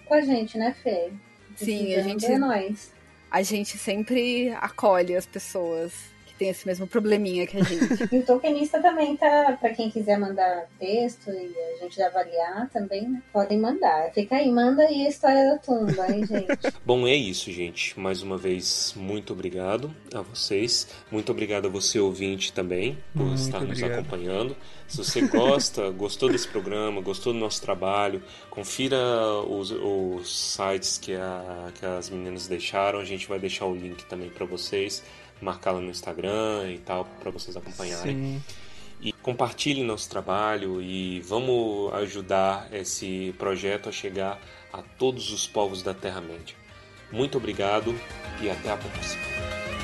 com a gente, né, Fê? Sim, a gente. É nós. A gente sempre acolhe as pessoas tem esse mesmo probleminha que a gente. e o tokenista também tá, para quem quiser mandar texto e a gente avaliar também, né? podem mandar. Fica aí, manda aí a história da tumba, hein, gente? Bom, é isso, gente. Mais uma vez, muito obrigado a vocês. Muito obrigado a você, ouvinte, também, por muito estar obrigado. nos acompanhando. Se você gosta, gostou desse programa, gostou do nosso trabalho, confira os, os sites que, a, que as meninas deixaram. A gente vai deixar o link também para vocês marcá-la no Instagram e tal, para vocês acompanharem. Sim. E compartilhe nosso trabalho e vamos ajudar esse projeto a chegar a todos os povos da Terra-média. Muito obrigado e até a próxima.